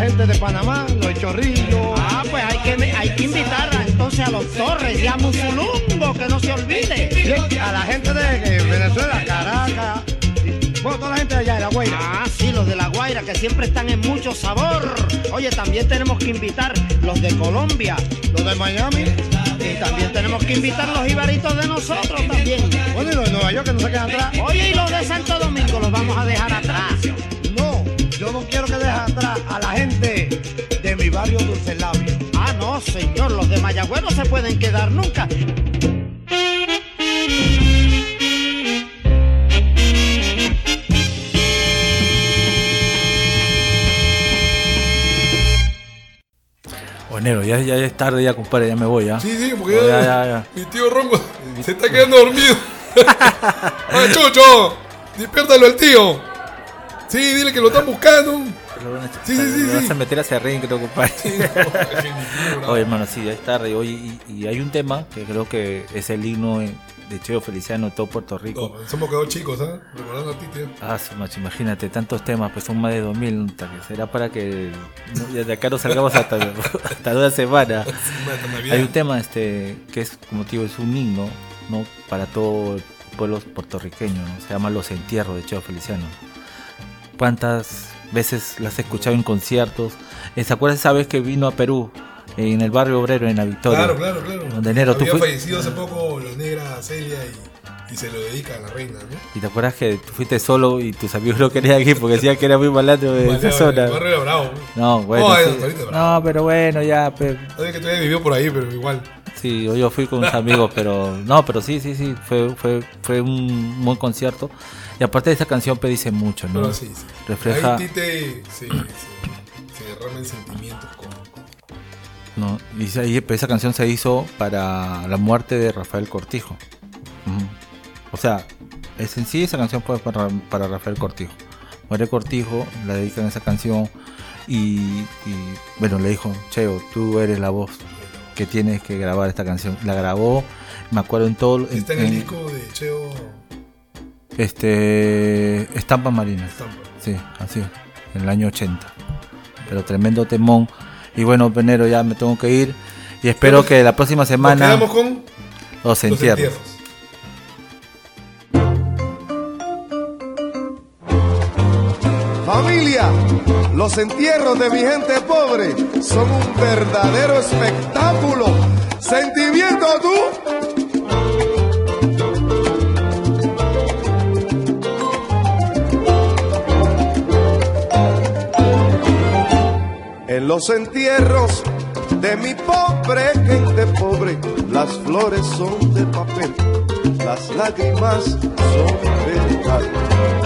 gente de Panamá, los chorrillos. Ah, pues hay que, hay que invitar entonces a los Torres y a Musulumbo, que no se olvide. A la gente de eh, Venezuela, Caracas. Bueno, toda la gente de allá de La Guaira. Ah, sí, los de La Guaira, que siempre están en mucho sabor. Oye, también tenemos que invitar los de Colombia. Los de Miami. Y también tenemos que invitar los ibaritos de nosotros también. Bueno, y los de Nueva York que no se quedan atrás. Oye, y los de Santo Domingo los vamos a dejar atrás. Yo no quiero que dejes atrás a la gente de mi barrio Dulce Labio. Ah, no, señor, los de Mayagüez no se pueden quedar nunca. Bueno, ya, ya es tarde, ya compadre, ya me voy, ¿ya? Sí, sí, porque ya, ya, ya, ya. mi tío Ronco se está quedando dormido. ¡Ah, Chucho! ¡Despiértalo al tío! Sí, dile que lo están buscando. Sí, sí, sí, Me vas sí. a meter a ese ring, creo, compadre. Oye, hermano, sí, ya es tarde. Oye, y, y hay un tema que creo que es el himno de Cheo Feliciano, todo Puerto Rico. No, somos quedado chicos, ¿ah? Recordando a ti, tío. Ah, su macho, imagínate, tantos temas, pues son más de 2000, puta, que será para que desde acá no salgamos hasta, hasta una semana. Hay un tema este que es, como te digo, es un himno, ¿no? Para todo el pueblo puertorriqueño, ¿no? Se llama Los Entierros de Cheo Feliciano. ¿Cuántas veces las he escuchado en conciertos? Eh, ¿Se acuerdas esa vez que vino a Perú? En el barrio obrero, en la Victoria. Claro, claro, claro. Donde enero tú Había fui- fallecido hace poco la negra Celia y, y se lo dedica a la reina, ¿no? Y te acuerdas que tú fuiste solo y tus amigos no querían ir porque decían que era muy malandro de esa zona. el barrio bravo. No, bueno. No, sí. No, pero bueno, ya. pe- Sabes que todavía vivió por ahí, pero igual. Sí, yo fui con unos amigos, pero no, pero sí, sí, sí, fue, fue, fue un buen concierto. Y aparte de esa canción, dice mucho, ¿no? Pero sí, sí. Refleja, Ahí Tite se, se, se derrama en sentimientos con. no, y ahí, pe, esa canción se hizo para la muerte de Rafael Cortijo. O sea, es en sí esa canción fue para, para Rafael Cortijo. Muere Cortijo, la dedican esa canción y, y, bueno, le dijo, Cheo, tú eres la voz que tienes que grabar esta canción. La grabó, me acuerdo en todo... Está en el disco de Cheo. Este. Estampa Marina. Sí, así es. En el año 80. Pero tremendo temón. Y bueno, Venero, ya me tengo que ir. Y espero que la próxima semana. quedamos con Los entierros. entierros. Familia, los entierros de mi gente pobre son un verdadero espectáculo. Sentimiento tú. En los entierros de mi pobre gente pobre, las flores son de papel, las lágrimas son de metal.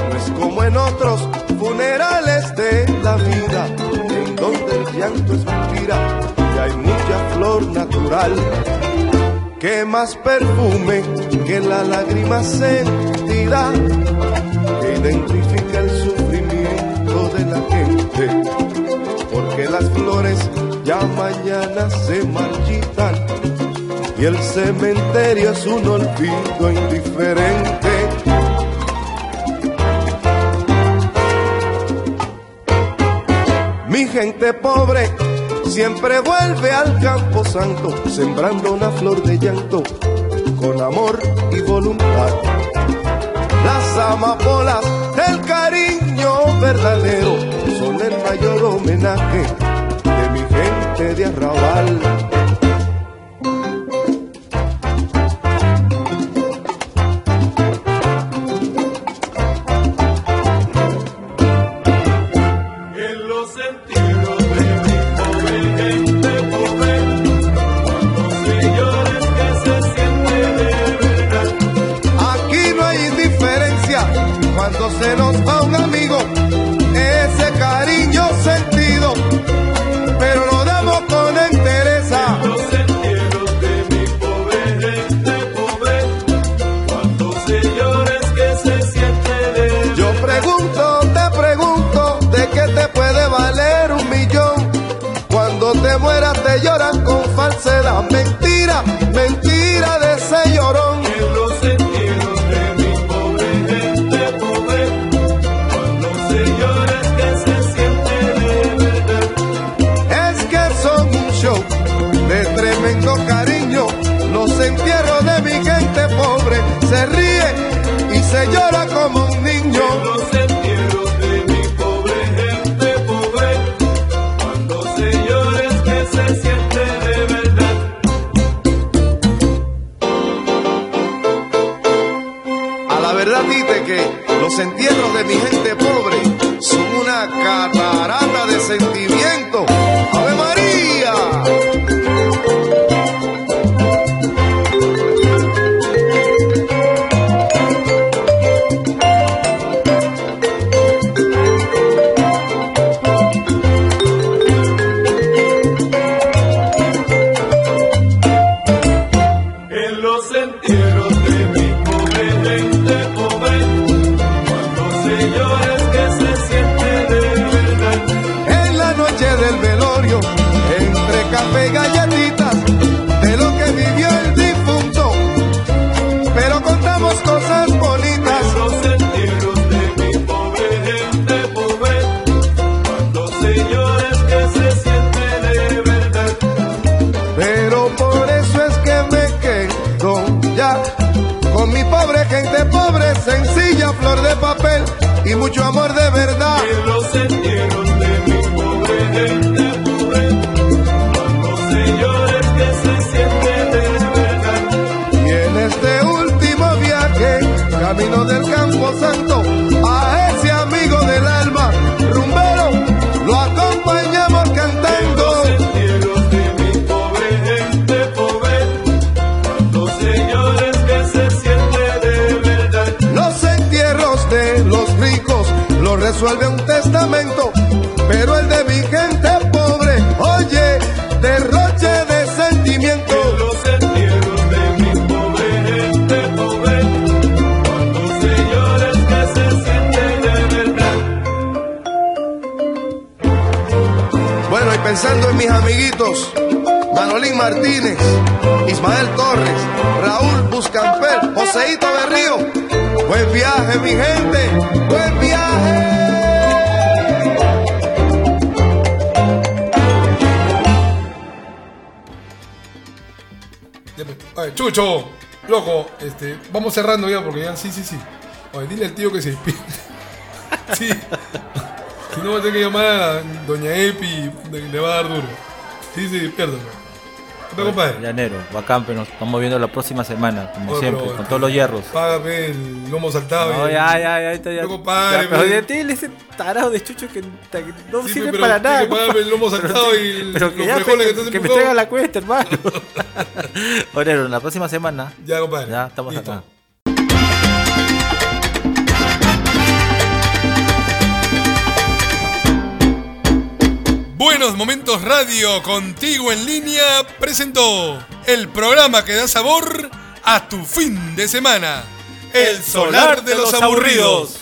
No es como en otros funerales de la vida, en donde el llanto es mentira y hay mucha flor natural. Que más perfume que la lágrima sentida, que identifica el sufrimiento de la gente porque las flores ya mañana se marchitan y el cementerio es un olvido indiferente. Mi gente pobre siempre vuelve al campo santo, sembrando una flor de llanto con amor y voluntad. Las amapolas del cariño verdadero son el mayor homenaje de mi gente de arrabal. Porque ya, sí, sí, sí. Oye, dile al tío que se despierte. sí. Si no, va a tener que llamar a Doña Epi, le va a dar duro. Sí, sí, despiértalo. ¿Qué compadre? Llanero, bacán, pero nos estamos viendo la próxima semana, como Oye, siempre, con todos los hierros. Págame el lomo saltado. No, ya, ya, ya, está ya. Compadre, pero de ti, ese tarado de chucho que, que no Sí, sirve pero para nada. que pagarme el lomo saltado y el- Pero que los ya, frijoles que estás que me traiga la cuesta, hermano. Orero, la próxima semana. Ya, compadre. Ya, estamos Listo. acá. Buenos Momentos Radio contigo en línea presentó el programa que da sabor a tu fin de semana. El solar de los aburridos.